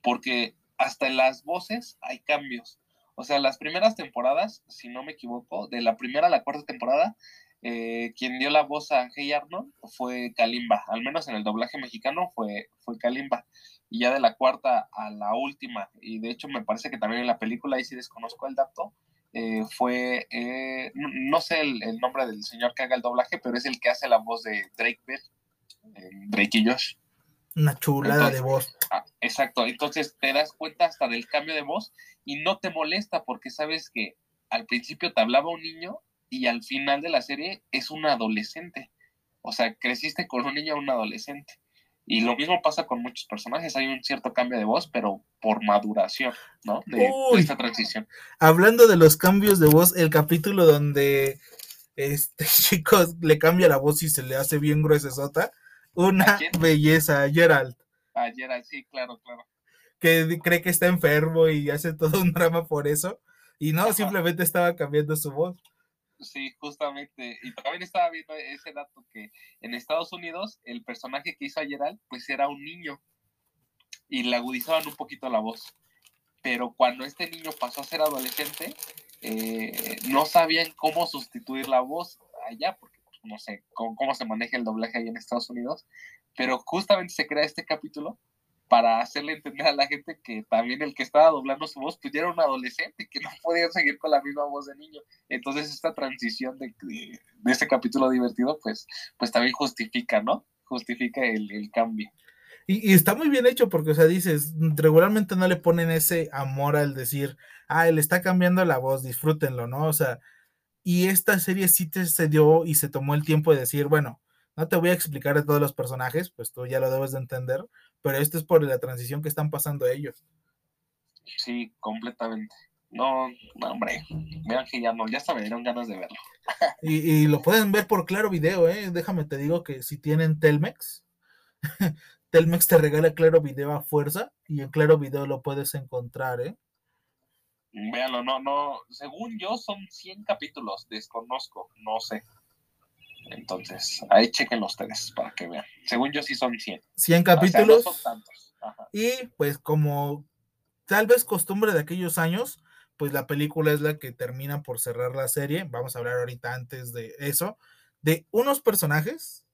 Porque hasta en las voces hay cambios. O sea, las primeras temporadas, si no me equivoco, de la primera a la cuarta temporada, eh, quien dio la voz a Hey Arnold fue Kalimba, al menos en el doblaje mexicano fue, fue Kalimba. Y ya de la cuarta a la última, y de hecho me parece que también en la película, ahí sí desconozco el dato, eh, fue, eh, no, sé el, el, nombre del señor que haga el doblaje, pero es el que hace la voz de Drake Bell, Drake y Josh una chulada Entonces, de voz. Ah, exacto, entonces te das cuenta hasta del cambio de voz y no te molesta porque sabes que al principio te hablaba un niño y al final de la serie es un adolescente. O sea, creciste con un niño a un adolescente. Y lo mismo pasa con muchos personajes, hay un cierto cambio de voz, pero por maduración, ¿no? De, de esta transición. Hablando de los cambios de voz, el capítulo donde este [LAUGHS] chico le cambia la voz y se le hace bien gruesa sota una belleza, Gerald. Ah, Gerald, sí, claro, claro. Que cree que está enfermo y hace todo un drama por eso. Y no, simplemente estaba cambiando su voz. Sí, justamente. Y también estaba viendo ese dato que en Estados Unidos el personaje que hizo a Gerald, pues era un niño. Y le agudizaban un poquito la voz. Pero cuando este niño pasó a ser adolescente, eh, no sabían cómo sustituir la voz allá, porque no sé cómo, se maneja el doblaje ahí en Estados Unidos, pero justamente se crea este capítulo para hacerle entender a la gente que también el que estaba doblando su voz, pues ya era un adolescente, que no podía seguir con la misma voz de niño. Entonces esta transición de, de, este capítulo divertido, pues, pues también justifica, ¿no? Justifica el, el cambio. Y, y, está muy bien hecho porque, o sea, dices, regularmente no le ponen ese amor al decir, ah, él está cambiando la voz, disfrútenlo, ¿no? O sea, y esta serie sí te se dio y se tomó el tiempo de decir, bueno, no te voy a explicar de todos los personajes, pues tú ya lo debes de entender, pero esto es por la transición que están pasando ellos. Sí, completamente. No, no hombre, vean que ya no, ya hasta me dieron ganas de verlo. [LAUGHS] y, y, lo pueden ver por Claro Video, ¿eh? Déjame te digo que si tienen Telmex, [LAUGHS] Telmex te regala Claro Video a fuerza y en Claro Video lo puedes encontrar, ¿eh? Véanlo, no, no, según yo son 100 capítulos, desconozco, no sé. Entonces, ahí chequen ustedes para que vean. Según yo sí son 100. 100 capítulos. O sea, no son tantos. Ajá. Y pues como tal vez costumbre de aquellos años, pues la película es la que termina por cerrar la serie. Vamos a hablar ahorita antes de eso, de unos personajes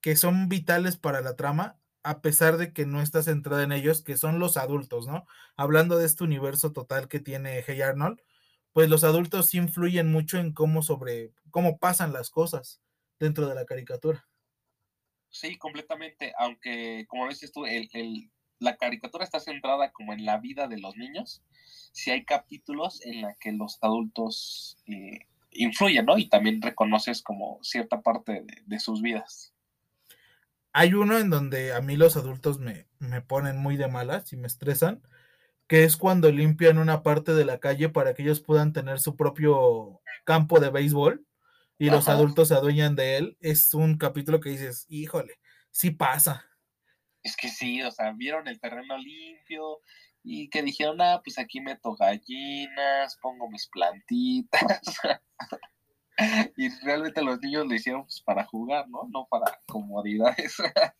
que son vitales para la trama a pesar de que no está centrada en ellos, que son los adultos, ¿no? Hablando de este universo total que tiene Hey Arnold, pues los adultos sí influyen mucho en cómo sobre, cómo pasan las cosas dentro de la caricatura. Sí, completamente, aunque como dices tú, el, el, la caricatura está centrada como en la vida de los niños, sí hay capítulos en la que los adultos eh, influyen, ¿no? Y también reconoces como cierta parte de, de sus vidas hay uno en donde a mí los adultos me, me, ponen muy de malas y me estresan, que es cuando limpian una parte de la calle para que ellos puedan tener su propio campo de béisbol y Ajá. los adultos se adueñan de él. Es un capítulo que dices, híjole, sí pasa. Es que sí, o sea, vieron el terreno limpio y que dijeron, ah, pues aquí meto gallinas, pongo mis plantitas. [LAUGHS] [LAUGHS] y realmente los niños lo hicieron pues, para jugar, ¿no? No para comodidades. [LAUGHS]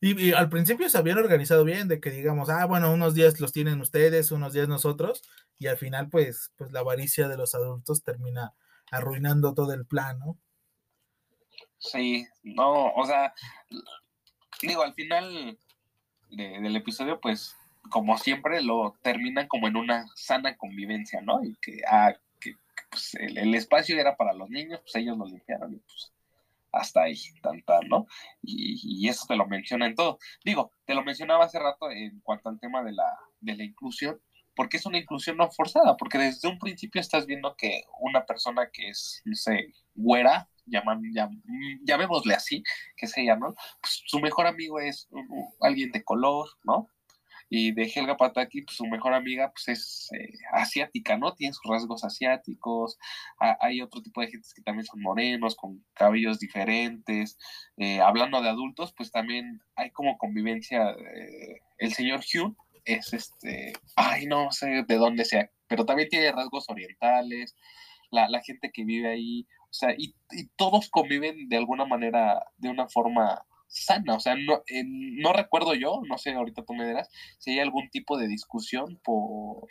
Y, y, al principio se habían organizado bien, de que digamos, ah, bueno, unos días los tienen ustedes, unos días nosotros, y al final, pues, pues la avaricia de los adultos termina arruinando todo el plan, ¿no? Sí, no, o sea, digo, al final de, del episodio, pues, como siempre, lo terminan como en una sana convivencia, ¿no? Y que, ah, pues el, espacio era para los niños, pues ellos lo limpiaron y pues hasta ahí, tan, ¿no? Y, eso te lo menciona en todo. Digo, te lo mencionaba hace rato en cuanto al tema de la, de la inclusión, porque es una inclusión no forzada, porque desde un principio estás viendo que una persona que es, no sé, güera, llaman, llam, llamémosle así, que se llama, pues su mejor amigo es uh, uh, alguien de color, ¿no? Y de Helga Pataki, pues su mejor amiga, pues es eh, asiática, ¿no? Tiene sus rasgos asiáticos. Hay otro tipo de gente que también son morenos, con cabellos diferentes. Eh, hablando de adultos, pues también hay como convivencia. Eh, el señor Hugh es este, ay, no sé de dónde sea, pero también tiene rasgos orientales. La, la gente que vive ahí, o sea, y todos conviven de alguna manera, de una forma sana. O sea, no, eh, no recuerdo yo, no sé, ahorita tú me dirás, si hay algún tipo de discusión por,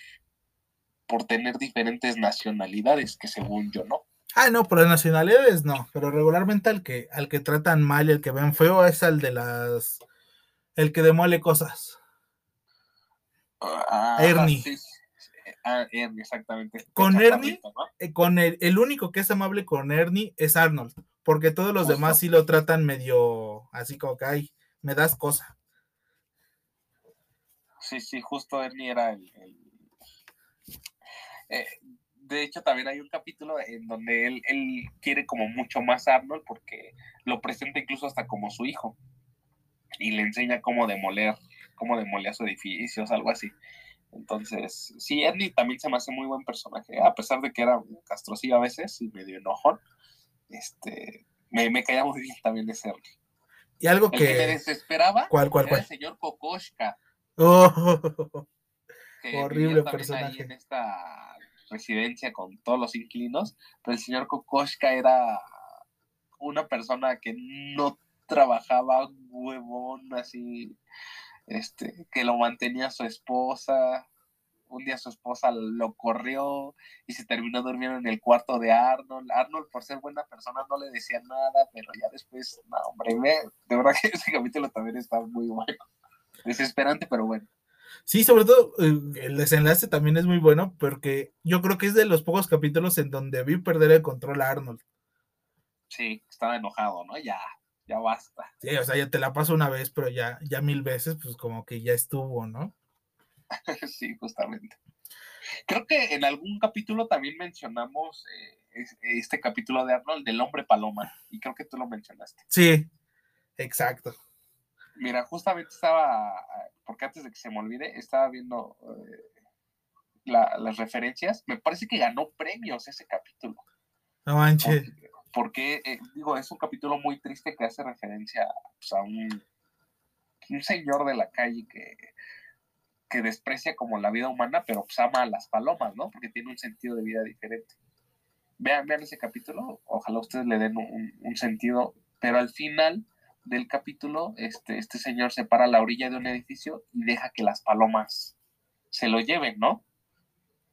por tener diferentes nacionalidades, que según yo no. Ah, no, por las nacionalidades no, pero regularmente al que, al que tratan mal y el que ven feo es al de las. el que demuele cosas. Ah, Ernie. Sí. Ah, Ernie, exactamente. Con Ernie, ¿no? eh, con el, el único que es amable con Ernie es Arnold porque todos los demás sí lo tratan medio así como que, ay, me das cosa. Sí, sí, justo Ernie era el... el... Eh, de hecho, también hay un capítulo en donde él, él, quiere como mucho más a Arnold porque lo presenta incluso hasta como su hijo y le enseña cómo demoler, cómo demoler su edificio, algo así. Entonces, sí, Ernie también se me hace muy buen personaje, a pesar de que era castrosillo a veces y medio enojón este, me, me caía muy bien también ese Ernie. Y algo el que... que me desesperaba ¿Cuál, cuál, era cuál? el señor Kokoshka. [LAUGHS] Oh, que horrible personaje. Ahí en esta residencia con todos los inquilinos, pero el señor Kokoshka era una persona que no trabajaba huevón así, este, que lo mantenía su esposa, un día su esposa lo corrió y se terminó durmiendo en el cuarto de Arnold. Arnold, por ser buena persona, no le decía nada, pero ya después, no, hombre, de verdad que [LAUGHS] ese capítulo también está muy bueno. desesperante, pero bueno. Sí, sobre todo eh, el desenlace también es muy bueno porque yo creo que es de los pocos capítulos en donde vi perder el control a Arnold. Sí, estaba enojado, ¿no? Ya, ya basta. Sí, o sea, ya te la paso una vez, pero ya, ya mil veces, pues como que ya estuvo, ¿no? [LAUGHS] sí, justamente. Creo que en algún capítulo también mencionamos eh, este capítulo de Arnold del hombre paloma, y creo que tú lo mencionaste. Sí, exacto. Mira, justamente estaba, porque antes de que se me olvide, estaba viendo eh, las referencias. Me parece que ganó premios ese capítulo. No manches. Porque, eh, digo, es un capítulo muy triste que hace referencia pues, a un, un, señor de la calle que, que desprecia como la vida humana, pero pues ama a las palomas, ¿no? Porque tiene un sentido de vida diferente. Vean, vean ese capítulo, ojalá ustedes le den un, un sentido, pero al final del capítulo, este, este señor se para a la orilla de un edificio y deja que las palomas se lo lleven, ¿no?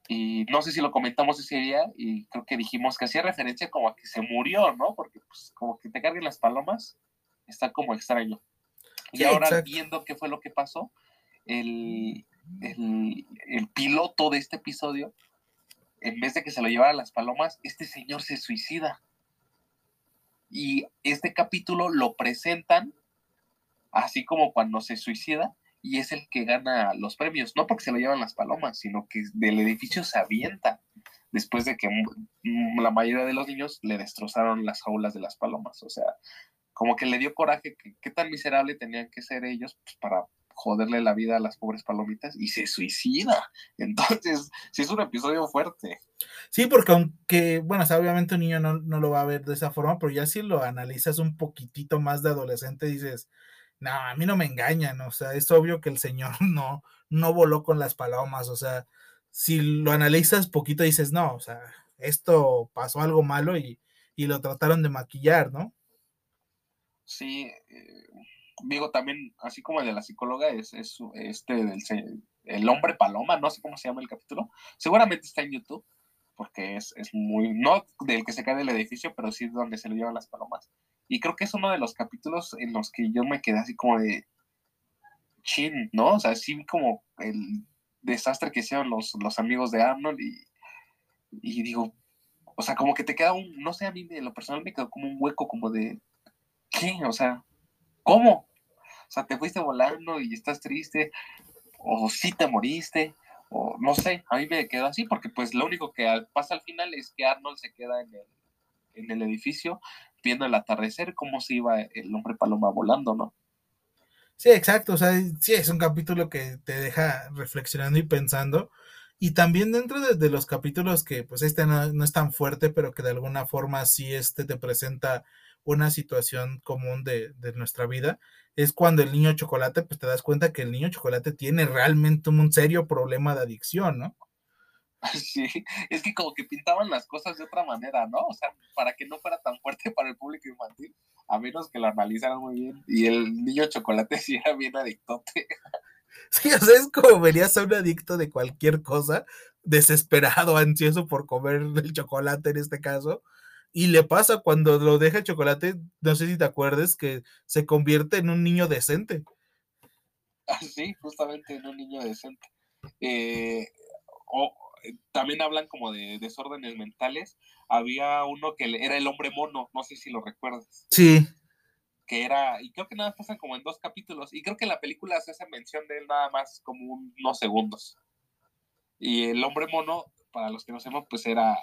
Y no sé si lo comentamos ese día y creo que dijimos que hacía referencia como a que se murió, ¿no? Porque pues como que te carguen las palomas está como extraño. Y ahora viendo qué fue lo que pasó, el, el, piloto de este episodio, en vez de que se lo llevara a las palomas, este señor se suicida. Y este capítulo lo presentan así como cuando se suicida y es el que gana los premios, no porque se lo llevan las palomas, sino que del edificio se avienta después de que la mayoría de los niños le destrozaron las jaulas de las palomas, o sea, como que le dio coraje que qué tan miserable tenían que ser ellos pues, para joderle la vida a las pobres palomitas y se suicida. [LAUGHS] Entonces, sí es un episodio fuerte. Sí, porque aunque, bueno, obviamente un niño no, lo va a ver de esa forma, pero ya si lo analizas un poquitito más de adolescente, dices, no, a mí no me engañan, o sea, es obvio que el señor [LAUGHS] no, no voló con las palomas, o sea, si lo analizas poquito, dices, no, o sea, esto pasó algo malo y, y lo trataron de maquillar, ¿no? Sí, eh, digo también, así como el de la psicóloga, es, es este del el hombre paloma, no sé cómo se llama el capítulo, seguramente está en YouTube, porque es, es muy, no del que se cae del edificio, pero sí donde se lo llevan las palomas. Y creo que es uno de los capítulos en los que yo me quedé así como de chin, ¿no? O sea, sí como el desastre que hicieron los, los amigos de Arnold y, y digo, o sea, como que te queda un, no sé, a mí de lo personal me quedó como un hueco como de, ¿qué? O sea, ¿Cómo? O sea, te fuiste volando y estás triste, o sí te moriste, o no sé, a mí me quedó así, porque pues lo único que pasa al final es que Arnold se queda en el, en el edificio viendo el atardecer, cómo se iba el hombre paloma volando, ¿no? Sí, exacto, o sea, sí, es un capítulo que te deja reflexionando y pensando. Y también dentro de, los capítulos que, pues este no, es tan fuerte, pero que de alguna forma sí este te presenta una situación común de, nuestra vida, es cuando el niño chocolate, pues te das cuenta que el niño chocolate tiene realmente un serio problema de adicción, ¿no? Sí, es que como que pintaban las cosas de otra manera, ¿no? O sea, para que no fuera tan fuerte para el público infantil, a menos que lo analizaran muy bien. Y el niño chocolate [LAUGHS] sí era bien adictote. Sí, o sea, es como verías a un adicto de cualquier cosa, desesperado, [LAUGHS] ansioso por comer el chocolate en este caso, y le pasa cuando lo deja el chocolate, no sé si te acuerdes, que se convierte en un niño decente. Ah, sí, justamente en un niño decente. Eh, o, eh, también hablan como de desórdenes mentales. Había uno que era el hombre mono, no sé si lo recuerdas. Sí. Que era, y creo que nada más pasan como en dos capítulos, y creo que la película se hace mención de él nada más como unos segundos. Y el hombre mono, para los que no sabemos, pues era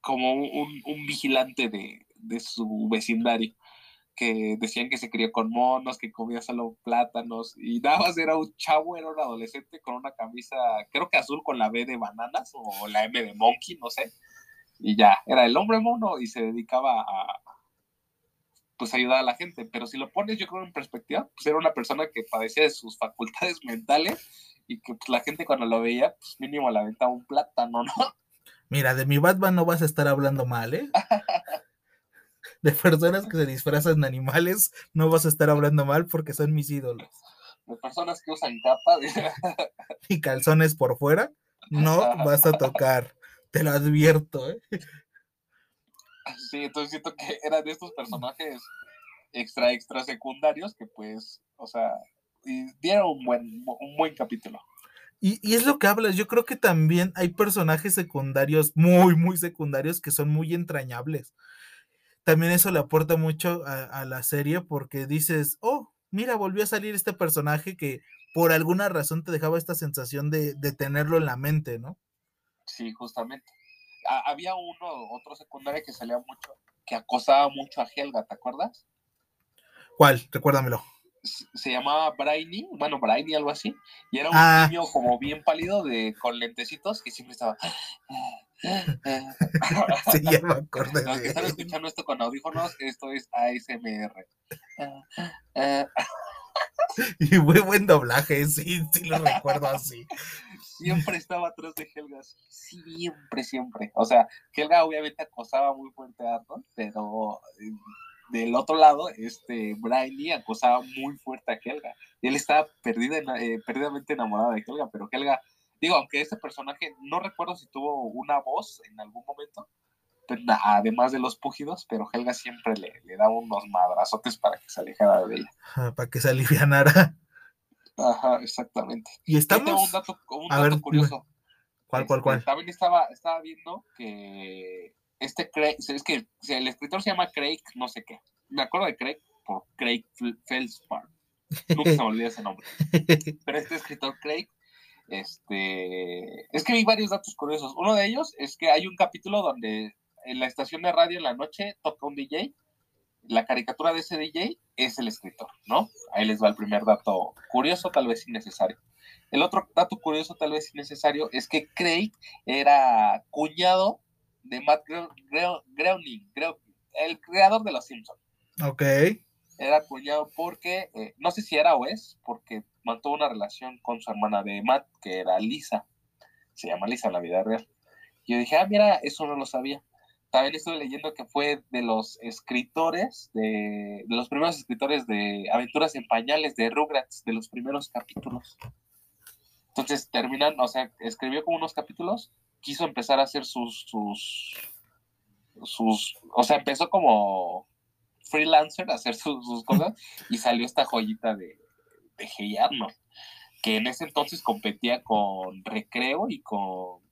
como un, un vigilante de, de, su vecindario, que decían que se crió con monos, que comía solo plátanos, y nada más era un chavo, era un adolescente con una camisa, creo que azul con la B de bananas o la M de monkey, no sé, y ya, era el hombre mono y se dedicaba a, pues ayudar a la gente, pero si lo pones yo creo en perspectiva, pues era una persona que padecía de sus facultades [LAUGHS] mentales y que pues, la gente cuando lo veía, pues mínimo la aventaba un plátano, ¿no? [LAUGHS] Mira, de mi Batman no vas a estar hablando mal, ¿eh? [LAUGHS] De personas que se disfrazan de animales no vas a estar hablando mal porque son mis ídolos. De personas que usan capa y calzones por fuera, no vas a tocar. Te lo advierto, ¿eh? Sí, entonces siento que [LAUGHS] eran de estos personajes extra, extra secundarios que pues, o sea, dieron un buen, un buen capítulo. Y, y, es lo que hablas, yo creo que también hay personajes secundarios, muy, muy secundarios, que son muy entrañables. También eso le aporta mucho a, a la serie porque dices, oh, mira, volvió a salir este personaje que por alguna razón te dejaba esta sensación de, de tenerlo en la mente, ¿no? Sí, justamente. Había uno, otro secundario que salía mucho, que acosaba mucho a Helga, ¿te acuerdas? ¿Cuál? Recuérdamelo. Se, llamaba Brainy, bueno, Brainy, algo así, y era un ah. niño como bien pálido de, con lentecitos que siempre estaba. [LAUGHS] sí, ya me acordé. Los que están escuchando esto con audífonos, esto es ASMR. [LAUGHS] [LAUGHS] y muy buen doblaje, sí, sí lo recuerdo así. Siempre estaba atrás de Helga, siempre, siempre. O sea, Helga obviamente acosaba muy fuerte a Arnold, pero eh, del otro lado, este Briley acosaba muy fuerte a Helga. Y él estaba perdida, eh, perdidamente enamorado de Helga, pero Helga, digo, aunque este personaje, no recuerdo si tuvo una voz en algún momento, [LAUGHS] además de los púgidos, pero Helga siempre le, le daba unos madrazotes para que se alejara de ella. para que se alivianara. Ajá, exactamente. Y estamos... un dato, curioso. ¿Cuál, cuál, cuál? Este, también estaba, estaba viendo que este Craig, es que el escritor se llama Craig, no sé qué. Me acuerdo de Craig por Craig Feldspar. Nunca se me olvida ese nombre. [LAUGHS] Pero este escritor Craig, este, es que hay varios datos curiosos. Uno de ellos es que hay un capítulo donde en la estación de radio en la noche toca un DJ, la caricatura de ese DJ es el escritor, ¿no? Ahí les va el primer dato curioso, tal vez innecesario. El otro dato curioso, tal vez innecesario, es que Craig era cuñado de Matt Groening, el creador de Los Simpsons. Ok. Era cuñado porque, eh, no sé si era o es, porque mantuvo una relación con su hermana de Matt, que era Lisa. Se llama Lisa en la vida real. Yo dije, ah, mira, eso no lo sabía también estuve leyendo que fue de los escritores, de, los primeros escritores de Aventuras en Pañales, de Rugrats, de los primeros capítulos. Entonces terminan, o sea, escribió como unos capítulos, quiso empezar a hacer sus, sus, sus, o sea, empezó como freelancer a hacer sus, cosas y salió esta joyita de, de Hey que en ese entonces competía con Recreo y con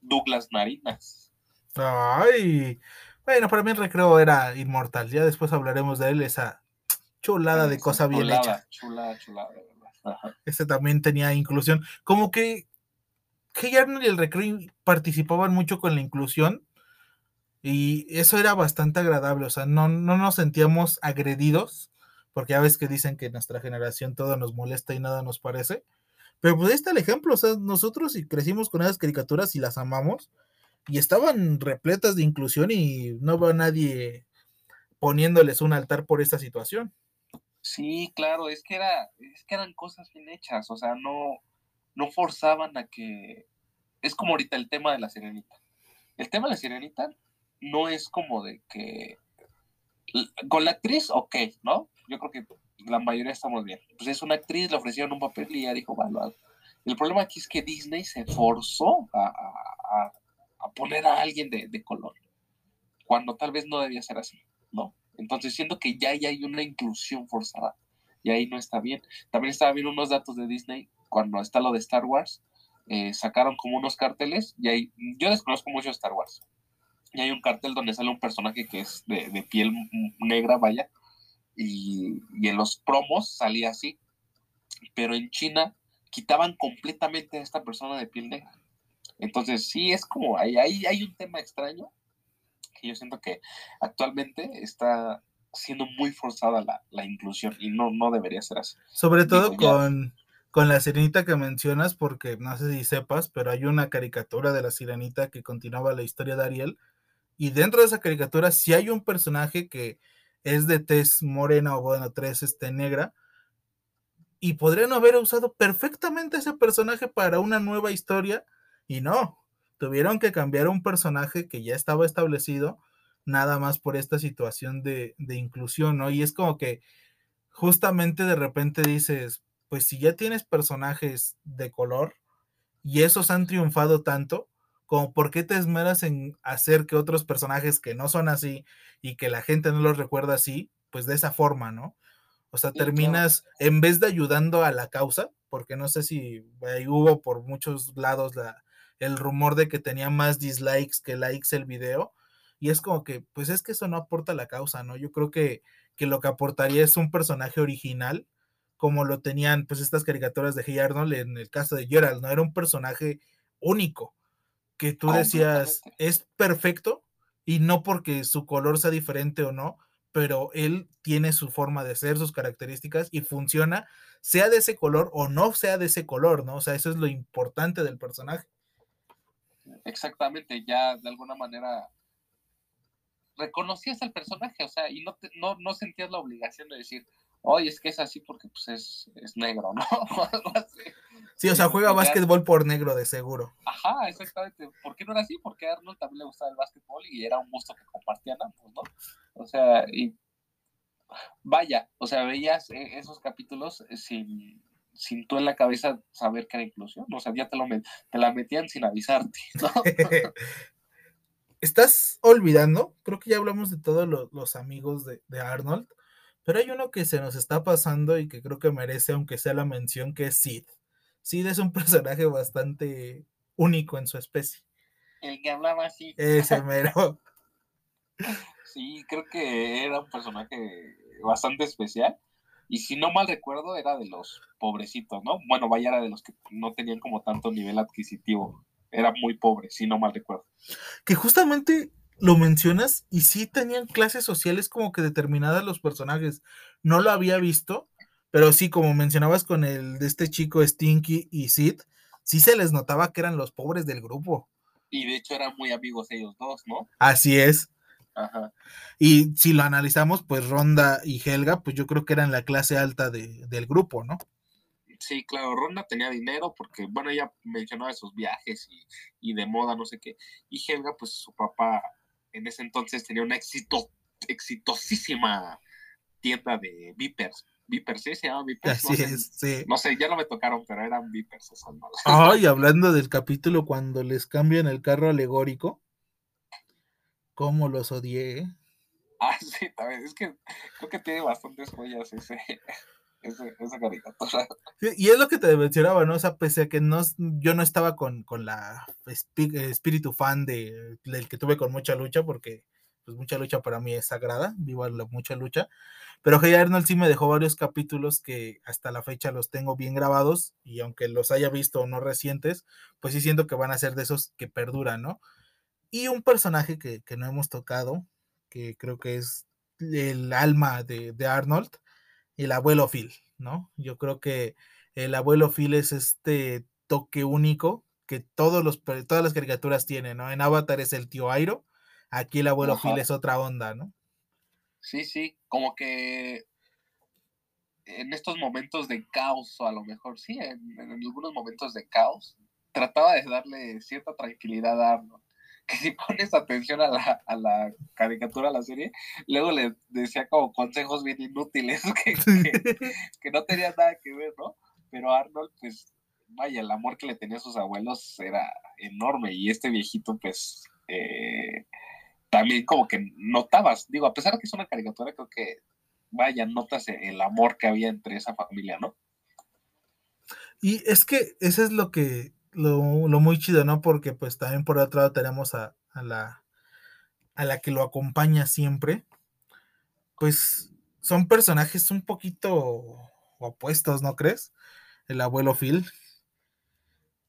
Douglas Narinas. Ay, bueno, para mí el recreo era inmortal. Ya después hablaremos de él, esa chulada de cosa bien hecha. Chulada, chulada, Este también tenía inclusión. Como que Hey Arnold y el recreo participaban mucho con la inclusión. Y eso era bastante agradable. O sea, no, no nos sentíamos agredidos. Porque ya ves que dicen que nuestra generación todo nos molesta y nada nos parece. Pero pues ahí está el ejemplo. O sea, nosotros y crecimos con esas caricaturas y las amamos y estaban repletas de inclusión y no va nadie poniéndoles un altar por esta situación. Sí, claro, es que era, es que eran cosas bien hechas, o sea, no, no forzaban a que, es como ahorita el tema de la sirenita. El tema de la sirenita no es como de que con la actriz, ok, ¿no? Yo creo que la mayoría estamos bien. Pues es una actriz, le ofrecieron un papel y ella dijo, va, El problema aquí es que Disney se forzó a a poner a alguien de, color, cuando tal vez no debía ser así, ¿no? Entonces siento que ya, hay una inclusión forzada y ahí no está bien. También estaba viendo unos datos de Disney cuando está lo de Star Wars, eh, sacaron como unos carteles y ahí, yo desconozco mucho Star Wars, y hay un cartel donde sale un personaje que es de, piel negra, vaya, y, y, en los promos salía así, pero en China quitaban completamente a esta persona de piel negra. Entonces, sí, es como, hay, hay, hay un tema extraño que yo siento que actualmente está siendo muy forzada la, inclusión y no, no debería ser así. Sobre todo con, con la sirenita que mencionas, porque no sé si sepas, pero hay una caricatura de la sirenita que continuaba la historia de Ariel, y dentro de esa caricatura sí hay un personaje que es de tez morena o bueno, tez este, negra, y podrían haber usado perfectamente ese personaje para una nueva historia y no, tuvieron que cambiar un personaje que ya estaba establecido, nada más por esta situación de, inclusión, ¿no? Y es como que justamente de repente dices, pues si ya tienes personajes de color y esos han triunfado tanto, como por qué te esmeras en hacer que otros personajes que no son así y que la gente no los recuerda así, pues de esa forma, ¿no? O sea, terminas, en vez de ayudando a la causa, porque no sé si hubo por muchos lados la, el rumor de que tenía más dislikes que likes el video, y es como que, pues es que eso no aporta a la causa, ¿no? Yo creo que, que lo que aportaría es un personaje original, como lo tenían pues estas caricaturas de Hey Arnold en el caso de Gerald, ¿no? Era un personaje único, que tú decías, es perfecto, y no porque su color sea diferente o no, pero él tiene su forma de ser, sus características y funciona, sea de ese color o no sea de ese color, ¿no? O sea, eso es lo importante del personaje. Exactamente, ya de alguna manera reconocías al personaje, o sea, y no, no, no sentías la obligación de decir, oye, es que es así porque pues es, es negro, ¿no? [LAUGHS] Sí, o sea, juega básquetbol por negro de seguro. Ajá, exactamente. ¿Por qué no era así? Porque a Arnold también le gustaba el básquetbol y era un gusto que compartían ambos, ¿no? O sea, y vaya, o sea, veías e, esos capítulos sin, sin tú en la cabeza saber que era inclusión, o sea, ya te, lo te la metían sin avisarte, [LAUGHS] ¿no? [LAUGHS] Estás olvidando, creo que ya hablamos de todos los, amigos de, de Arnold, pero hay uno que se nos está pasando y que creo que merece, aunque sea la mención, que es Sid. Sid es un [LAUGHS] personaje bastante único en su especie. El que hablaba así. Ese mero. Sí, creo que era un personaje bastante especial. Y si no mal recuerdo, era de los pobrecitos, ¿no? Bueno, vaya, era de los que no tenían como tanto nivel adquisitivo. Era muy pobre, si no mal recuerdo. Que justamente lo mencionas y sí tenían clases sociales como que determinadas los personajes. No lo había visto, pero sí, como mencionabas con el de este chico Stinky y Sid, sí se les notaba que eran los pobres del grupo. Y de hecho eran muy amigos ellos dos, ¿no? Así es. Ajá. Y si lo analizamos, pues Ronda y Helga, pues yo creo que eran la clase alta del grupo, ¿no? Sí, claro, Ronda tenía dinero porque, bueno, ella mencionaba esos viajes y, y de moda, no sé qué. Y Helga, pues su papá en ese entonces tenía una éxito, exitosísima tienda de Vipers. Vipers, sí, se llama Vipers. Así no sé, sí. No sé, ya no me tocaron, pero eran Vipers esos Ay, hablando del capítulo cuando les cambian el carro alegórico, cómo los odié. Ah, [LAUGHS] sí, también. Es que creo que tiene bastantes joyas ese, [LAUGHS] esa caricatura. y es lo que te mencionaba, ¿no? O sea, pese a que no, yo no estaba con, con la espíritu fan de, del que tuve con mucha lucha, porque pues mucha lucha para mí es sagrada, viva la mucha lucha. Pero Hey Arnold sí me dejó varios capítulos que hasta la fecha los tengo bien grabados y aunque los haya visto o no recientes, pues sí siento que van a ser de esos que perduran, ¿no? Y un personaje que, que no hemos tocado, que creo que es el alma de, de Arnold, el abuelo Phil, ¿no? Yo creo que el abuelo Phil es este toque único que todos los, todas las caricaturas tienen, ¿no? En Avatar es el tío Airo, aquí el abuelo Phil es otra onda, ¿no? Sí, sí, como que en estos momentos de caos, o a lo mejor sí, en, algunos momentos de caos, trataba de darle cierta tranquilidad a Arnold que si pones atención a la, a la caricatura, a la serie, luego le decía como consejos bien inútiles [LAUGHS] [LAUGHS] que, no tenían nada que ver, ¿no? Pero Arnold, pues, vaya, el amor que le tenía a sus abuelos era enorme y este viejito, pues, eh, también como que notabas, digo, a pesar de que es una caricatura, creo que, vaya, notas el amor que había entre esa familia, ¿no? Y es que eso es lo que lo, muy chido, ¿no? Porque pues también por otro lado tenemos a, la a la que lo acompaña siempre. Pues son personajes un poquito opuestos, ¿no crees? El abuelo Phil.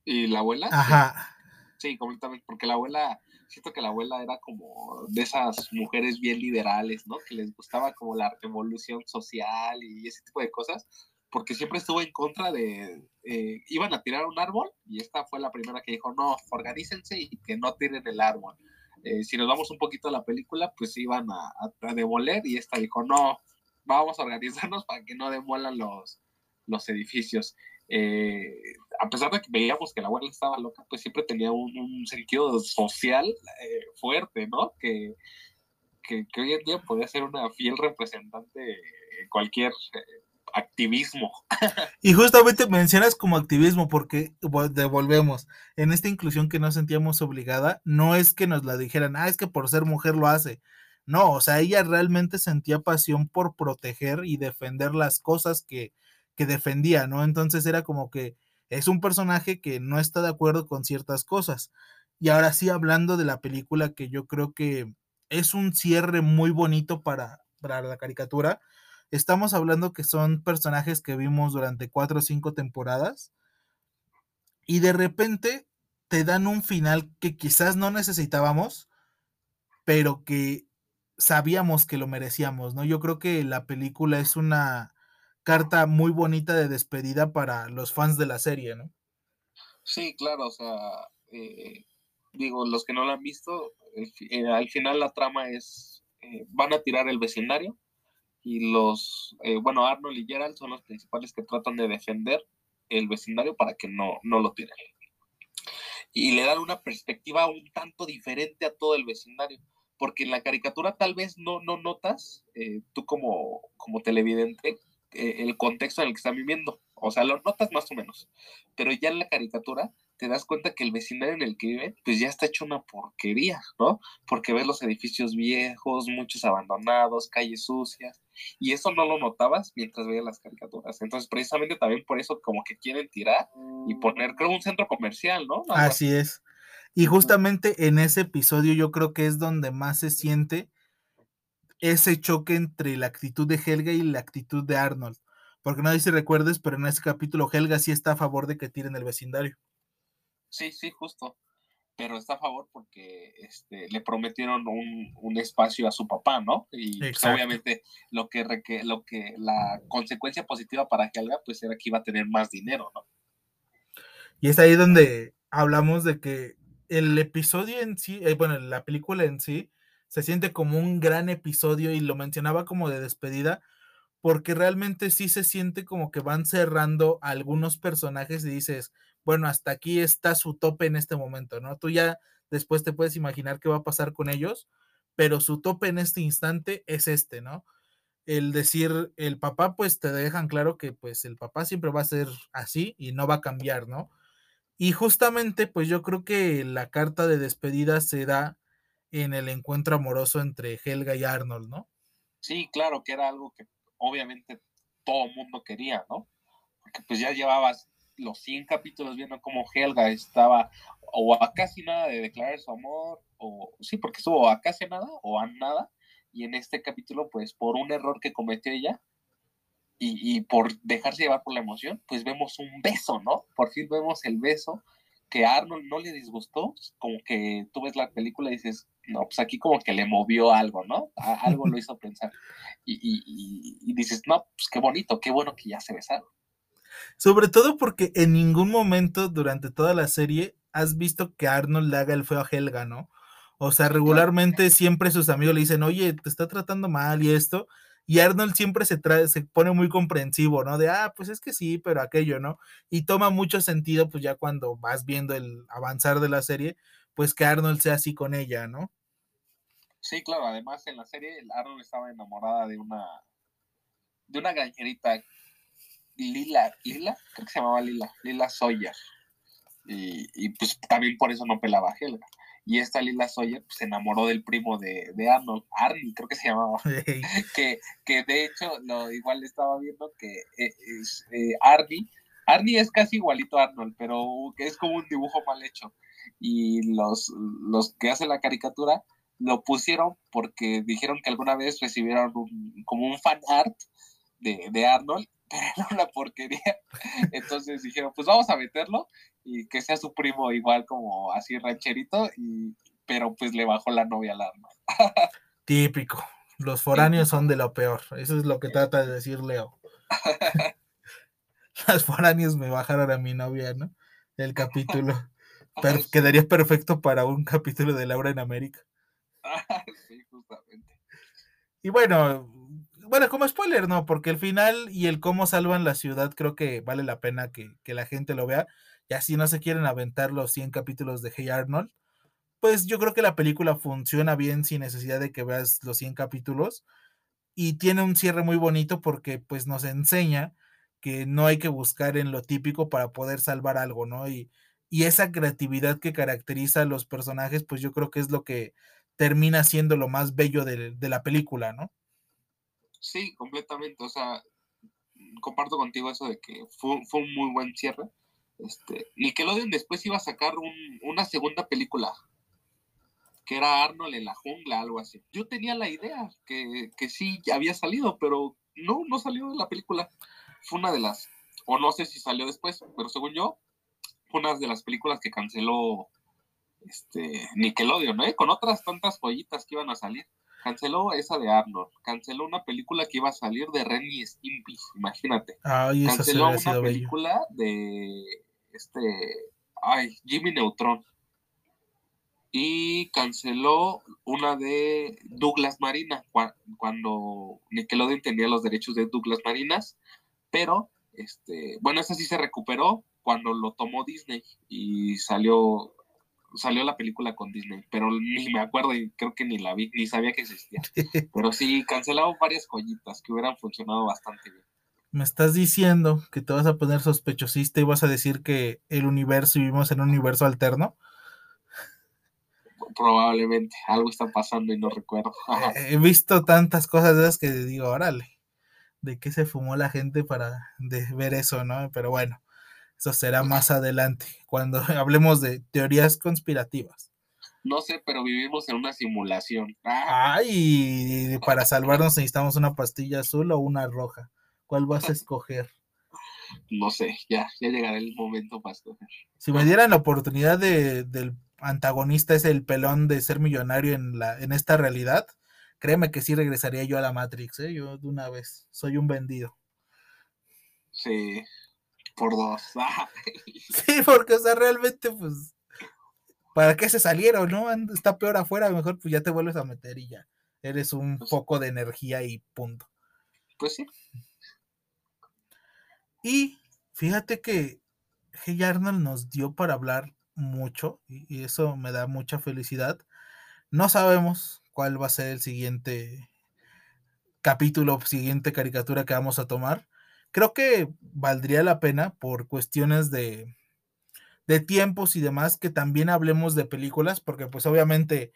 ¿Y la abuela? Ajá. Sí, completamente, porque la abuela, siento que la abuela era como de esas mujeres bien liberales, ¿no? Que les gustaba como la revolución social y ese tipo de cosas porque siempre estuvo en contra de, eh, iban a tirar un árbol y esta fue la primera que dijo, no, organícense y que no tiren el árbol. Eh, si nos vamos un poquito a la película, pues iban a, a, demoler y esta dijo, no, vamos a organizarnos para que no demolan los, los edificios. Eh, a pesar de que veíamos que la abuela estaba loca, pues siempre tenía un, sentido social fuerte, ¿no? Que, que, hoy en día podía ser una fiel representante cualquier activismo. Y justamente mencionas como activismo porque devolvemos en esta inclusión que no sentíamos obligada, no es que nos la dijeran, ah, es que por ser mujer lo hace. No, o sea, ella realmente sentía pasión por proteger y defender las cosas que, que defendía, ¿no? Entonces era como que es un personaje que no está de acuerdo con ciertas cosas. Y ahora sí, hablando de la película, que yo creo que es un cierre muy bonito para, para la caricatura, estamos hablando que son personajes que vimos durante cuatro o cinco temporadas y de repente te dan un final que quizás no necesitábamos, pero que sabíamos que lo merecíamos, ¿no? Yo creo que la película es una carta muy bonita de despedida para los fans de la serie, ¿no? Sí, claro, o sea, eh, digo, los que no lo han visto, eh, al final la trama es, eh, van a tirar el vecindario y los, bueno, Arnold y Gerald son los principales que tratan de defender el vecindario para que no, no lo tiren. Y le dan una perspectiva un tanto diferente a todo el vecindario, porque en la caricatura tal vez no, no notas, tú como, como televidente, el contexto en el que están viviendo. O sea, lo notas más o menos. Pero ya en la caricatura te das cuenta que el vecindario en el que viven, pues ya está hecho una porquería, ¿no? Porque ves los edificios viejos, muchos abandonados, calles sucias, y eso no lo notabas mientras veías las caricaturas. Entonces, precisamente también por eso como que quieren tirar y poner, creo, un centro comercial, ¿no? Así es. Y justamente en ese episodio yo creo que es donde más se siente ese choque entre la actitud de Helga y la actitud de Arnold. Porque no sé si recuerdes, pero en ese capítulo Helga sí está a favor de que tiren el vecindario. Sí, sí, justo. Pero está a favor porque este, le prometieron un, espacio a su papá, ¿no? Y pues, obviamente lo que, lo que la consecuencia positiva para Helga pues era que iba a tener más dinero, ¿no? Y es ahí donde hablamos de que el episodio en sí, eh, bueno, la película en sí, se siente como un gran episodio y lo mencionaba como de despedida, porque realmente sí se siente como que van cerrando algunos personajes y dices, bueno, hasta aquí está su tope en este momento, ¿no? Tú ya después te puedes imaginar qué va a pasar con ellos, pero su tope en este instante es este, ¿no? El decir, el papá, pues te dejan claro que pues el papá siempre va a ser así y no va a cambiar, ¿no? Y justamente, pues yo creo que la carta de despedida se da en el encuentro amoroso entre Helga y Arnold, ¿no? Sí, claro, que era algo que obviamente todo mundo quería, ¿no? Porque pues ya llevabas los 100 capítulos viendo cómo Helga estaba o a casi nada de declarar su amor, o sí, porque estuvo a casi nada o a nada, y en este capítulo, pues por un error que cometió ella y, y por dejarse llevar por la emoción, pues vemos un beso, ¿no? Por fin vemos el beso que a Arnold no le disgustó, como que tú ves la película y dices, no, pues aquí como que le movió algo, ¿no? algo lo hizo pensar. Y, dices, no, pues qué bonito, qué bueno que ya se besaron. Sobre todo porque en ningún momento durante toda la serie has visto que Arnold le haga el feo a Helga, ¿no? O sea, regularmente siempre sus amigos le dicen, oye, te está tratando mal y esto. Y Arnold siempre se, trae, se pone muy comprensivo, ¿no? De, ah, pues es que sí, pero aquello, ¿no? Y toma mucho sentido, pues ya cuando vas viendo el avanzar de la serie, pues que Arnold sea así con ella, ¿no? Sí, claro, además en la serie Arnold estaba enamorada de una de una granjerita Lila, Lila, creo que se llamaba Lila, Lila Sawyer. Y, y pues también por eso no pelaba a Helga. Y esta Lila Sawyer pues, se enamoró del primo de, de Arnold, Arnie, creo que se llamaba. [LAUGHS] que, que de hecho, lo igual estaba viendo que eh, es, eh, Arnie, Arnie es casi igualito a Arnold, pero es como un dibujo mal hecho. Y los, los que hacen la caricatura lo pusieron porque dijeron que alguna vez recibieron como un fan art de, de Arnold pero era [LAUGHS] una porquería. Entonces dijeron, pues vamos a meterlo y que sea su primo igual como así rancherito, y, pero pues le bajó la novia al arma. [LAUGHS] Típico. Los foráneos son de lo peor. Eso es lo que trata de decir Leo. [LAUGHS] Las foráneos me bajaron a mi novia, ¿no? El capítulo. quedaría perfecto para un capítulo de Laura en América. sí, justamente. Y bueno, bueno, como spoiler, no, porque el final y el cómo salvan la ciudad creo que vale la pena que, la gente lo vea. Y así no se quieren aventar los 100 capítulos de Hey Arnold, pues yo creo que la película funciona bien sin necesidad de que veas los 100 capítulos. Y tiene un cierre muy bonito porque pues nos enseña que no hay que buscar en lo típico para poder salvar algo, ¿no? Y, y esa creatividad que caracteriza a los personajes, pues yo creo que es lo que termina siendo lo más bello de la película, ¿no? Sí, completamente. O sea, comparto contigo eso de que fue, fue un muy buen cierre. Este, Nickelodeon después iba a sacar un, una segunda película que era Arnold en la jungla, algo así. Yo tenía la idea que, que sí había salido, pero no, no salió en la película. Fue una de las, o no sé si salió después, pero según yo, fue una de las películas que canceló este Nickelodeon, ¿eh? Con otras tantas joyitas que iban a salir. Canceló esa de Arnold, canceló una película que iba a salir de Ren y Stimpy, imagínate. Ay, esa canceló hubiera una bello. película de este, ay, Jimmy Neutron. Y canceló una de Douglas Marina, cua- cuando Nickelodeon tenía los derechos de Douglas Marinas, pero, este, bueno, esa sí se recuperó cuando lo tomó Disney y salió, salió la película con Disney, pero ni me acuerdo y creo que ni la vi, ni sabía que existía. [LAUGHS] Pero sí, cancelaron varias joyitas que hubieran funcionado bastante bien. Me estás diciendo que te vas a poner sospechosista y vas a decir que el universo vivimos en un universo alterno. Probablemente algo está pasando y no recuerdo. [LAUGHS] He visto tantas cosas de esas que digo, órale, ¿de qué se fumó la gente para de ver eso, no? Pero bueno, eso será más adelante, cuando [LAUGHS] hablemos de teorías conspirativas. No sé, pero vivimos en una simulación. Ah, Ay, para salvarnos necesitamos una pastilla azul o una roja. ¿Cuál vas a [LAUGHS] escoger? no sé, ya, ya llegará el momento para escoger. Si me dieran la oportunidad de, del antagonista es el pelón de ser millonario en, la, en esta realidad, créeme que sí regresaría yo a la Matrix, ¿eh? yo de una vez, soy un vendido. Sí, por dos. [LAUGHS] Sí, porque, o sea, realmente, pues, ¿para qué se salieron, no? Está peor afuera, mejor pues ya te vuelves a meter y ya. Eres un Pues- foco de energía y punto. Pues sí, Y fíjate que Hey Arnold nos dio para hablar mucho y, y eso me da mucha felicidad. No sabemos cuál va a ser el siguiente capítulo, siguiente caricatura que vamos a tomar. Creo que valdría la pena por cuestiones de, de tiempos y demás que también hablemos de películas, porque pues obviamente,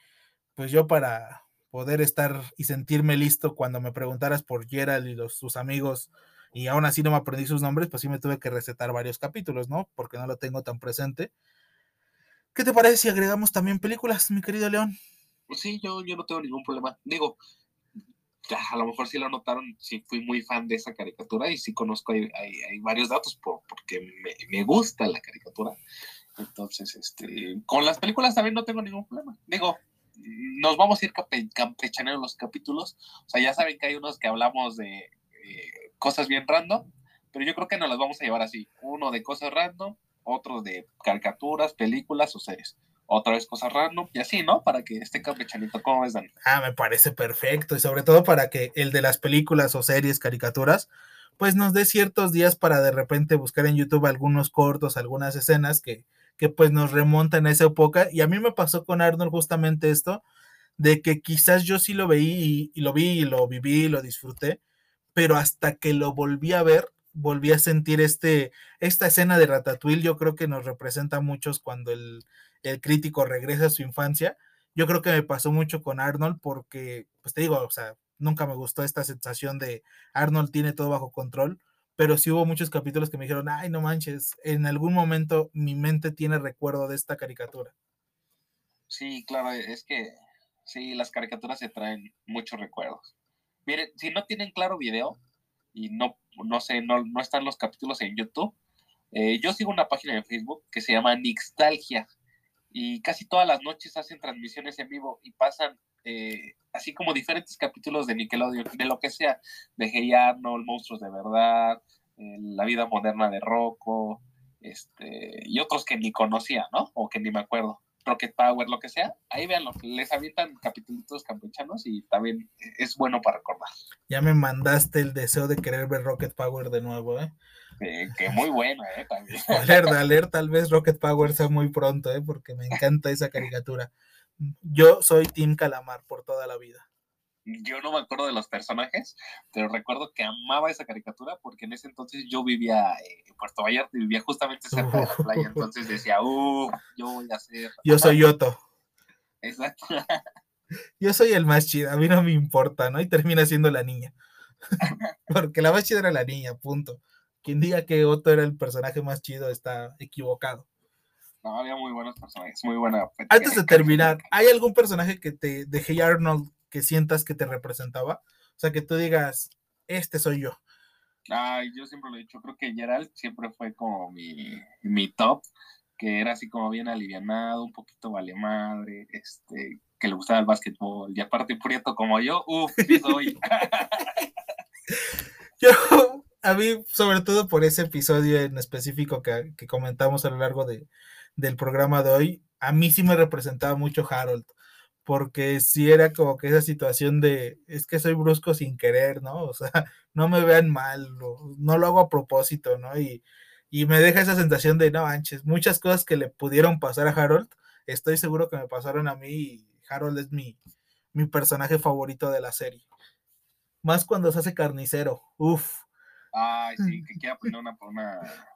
pues yo para poder estar y sentirme listo cuando me preguntaras por Gerald y los, sus amigos y aún así no me aprendí sus nombres, pues sí me tuve que recetar varios capítulos, ¿no? Porque no lo tengo tan presente. ¿Qué te parece si agregamos también películas, mi querido León? pues sí, yo, yo no tengo ningún problema. Digo, a lo mejor sí lo notaron, sí fui muy fan de esa caricatura y sí conozco, hay, hay, varios datos por, porque me, me gusta la caricatura. Entonces, este, con las películas también no tengo ningún problema. Digo, nos vamos a ir campe, campechaneando los capítulos. O sea, ya saben que hay unos que hablamos de eh, cosas bien random, pero yo creo que nos las vamos a llevar así. Uno de cosas random, otro de caricaturas, películas o series. Otra vez cosas random y así, ¿no? Para que esté campechanito. ¿Cómo ves, Dani? Ah, me parece perfecto y sobre todo para que el de las películas o series, caricaturas, pues nos dé ciertos días para de repente buscar en YouTube algunos cortos, algunas escenas que, que pues nos remontan a esa época. Y a mí me pasó con Arnold justamente esto, de que quizás yo sí lo veí y, lo vi y lo viví y lo disfruté, pero hasta que lo volví a ver, volví a sentir este, esta escena de Ratatouille, yo creo que nos representa a muchos cuando el, el crítico regresa a su infancia. Yo creo que me pasó mucho con Arnold porque, pues te digo, o sea, nunca me gustó esta sensación de Arnold tiene todo bajo control, pero sí hubo muchos capítulos que me dijeron, ay, no manches, en algún momento mi mente tiene recuerdo de esta caricatura. Sí, claro, es que sí, las caricaturas se traen muchos recuerdos. Miren, si no tienen claro video y no, no sé, no, no están los capítulos en YouTube, eh, yo sigo una página de Facebook que se llama Nixtalgia y casi todas las noches hacen transmisiones en vivo y pasan eh, así como diferentes capítulos de Nickelodeon, de lo que sea, de Hey Arnold, Monstruos de Verdad, eh, La vida moderna de Rocco, este, y otros que ni conocía, ¿no? O que ni me acuerdo. Rocket Power, lo que sea, ahí véanlo, les avientan capítulos campechanos y también es bueno para recordar. Ya me mandaste el deseo de querer ver Rocket Power de nuevo, ¿eh? Que muy bueno, ¿eh? También. [LAUGHS] Alerta, alerta, tal vez Rocket Power sea muy pronto, ¿eh? Porque me encanta esa caricatura. Yo soy Team Calamar por toda la vida. Yo no me acuerdo de los personajes, pero recuerdo que amaba esa caricatura porque en ese entonces yo vivía eh, en Puerto Vallarta y vivía justamente cerca de la playa, [LAUGHS] entonces decía, uh, yo voy a hacer... Yo soy Yoto. Exacto. [LAUGHS] yo soy el más chido, a mí no me importa, ¿no? Y termina siendo la niña. Porque la más chida era la niña, punto. Quien diga que Otto era el personaje más chido está equivocado. No, había muy buenos personajes, muy buena. Antes de terminar, ¿hay algún personaje que te de Hey Arnold que sientas que te representaba? O sea, que tú digas, este soy yo. Ay, yo siempre lo he dicho, creo que Gerald siempre fue como mi, mi top, que era así como bien alivianado, un poquito vale madre, este, que le gustaba el básquetbol, y aparte prieto como yo, uff, sí soy. [LAUGHS] yo, a mí, sobre todo por ese episodio en específico que, que comentamos a lo largo de, del programa de hoy, a mí sí me representaba mucho Harold, porque sí era como que esa situación de, es que soy brusco sin querer, ¿no? O sea, [LAUGHS] no me vean mal, no, lo hago a propósito, ¿no? Y, y me deja esa sensación de, no manches, muchas cosas que le pudieron pasar a Harold, estoy seguro que me pasaron a mí y Harold es mi, mi personaje favorito de la serie. Más cuando se hace carnicero, uff. Ay, sí, que quiera poner una,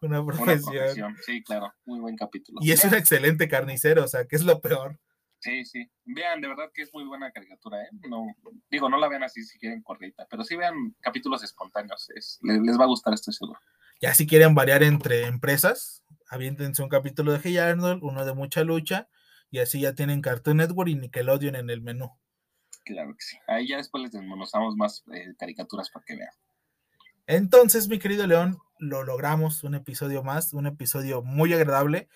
una, profesión. Sí, claro, muy buen capítulo. Y es un excelente carnicero, o sea, que es lo peor. Sí, sí. Vean, de verdad que es muy buena caricatura, ¿eh? No, digo, no la vean así si quieren correcta, pero sí vean capítulos espontáneos. les, les, va a gustar, estoy seguro. Ya si quieren variar entre empresas, aviéntense un capítulo de Hey Arnold, uno de mucha lucha, y así ya tienen Cartoon Network y Nickelodeon en el menú. Claro que sí. Ahí ya después les desmonozamos más eh, caricaturas para que vean. Entonces, mi querido León, lo logramos, un episodio más, un episodio muy agradable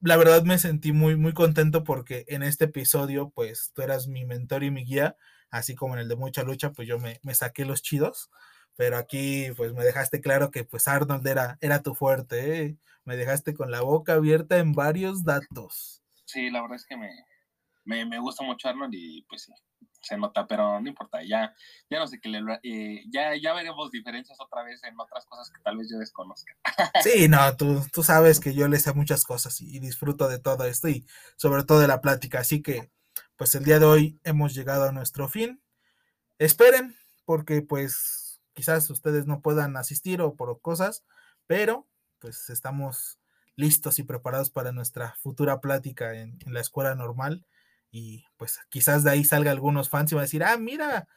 la verdad me sentí muy, muy contento porque en este episodio, pues tú eras mi mentor y mi guía, así como en el de mucha lucha, pues yo me, saqué los chidos, pero aquí pues me dejaste claro que pues Arnold era, era tu fuerte, ¿eh? me dejaste con la boca abierta en varios datos. Sí, la verdad es que me, me, me gusta mucho Arnold y pues sí, se nota, pero no importa, ya, ya no sé qué le, eh, ya, ya veremos diferencias otra vez en otras cosas que tal vez yo desconozca. [LAUGHS] Sí, no, tú, tú sabes que yo le sé muchas cosas y, disfruto de todo esto y sobre todo de la plática, así que pues el día de hoy hemos llegado a nuestro fin. Esperen, porque pues quizás ustedes no puedan asistir o por cosas, pero pues estamos listos y preparados para nuestra futura plática en, en la escuela normal y pues quizás de ahí salga algunos fans y van a decir, ah, mira,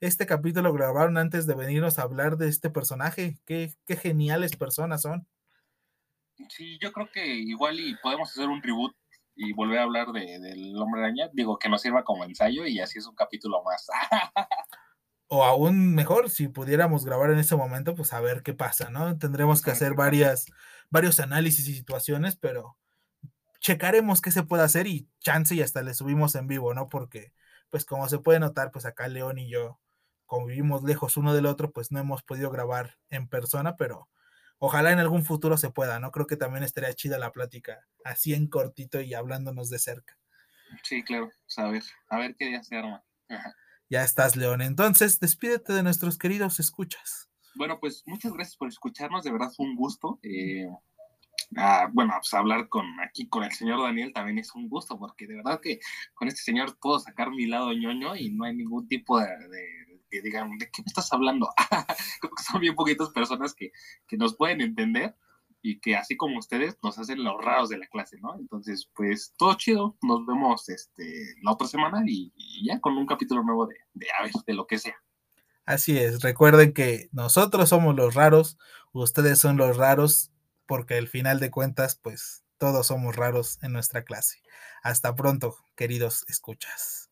este capítulo grabaron antes de venirnos a hablar de este personaje, qué, qué geniales personas son. Sí, yo creo que igual y podemos hacer un reboot y volver a hablar de, del hombre araña, digo que nos sirva como ensayo y así es un capítulo más. [LAUGHS] o aún mejor, si pudiéramos grabar en ese momento, pues a ver qué pasa, ¿no? Tendremos que hacer varias, varios análisis y situaciones, pero checaremos qué se puede hacer y chance y hasta le subimos en vivo, ¿no? Porque, pues como se puede notar, pues acá León y yo, como vivimos lejos uno del otro, pues no hemos podido grabar en persona, pero ojalá en algún futuro se pueda, ¿no? Creo que también estaría chida la plática, así en cortito y hablándonos de cerca. Sí, claro, pues, a ver, a ver qué día se arma. Ya estás, León. Entonces, despídete de nuestros queridos escuchas. Bueno, pues muchas gracias por escucharnos, de verdad fue un gusto. Eh, Bueno, pues hablar con aquí con el señor Daniel también es un gusto, porque de verdad que con este señor puedo sacar mi lado ñoño y no hay ningún tipo de, que digan, ¿de qué me estás hablando? [LAUGHS] Creo que son bien poquitas personas que, que, nos pueden entender y que así como ustedes nos hacen los raros de la clase, ¿no? Entonces, pues todo chido, nos vemos este, la otra semana y, ya con un capítulo nuevo de, de, a ver, de lo que sea. Así es, recuerden que nosotros somos los raros, ustedes son los raros porque al final de cuentas, pues todos somos raros en nuestra clase. Hasta pronto, queridos escuchas.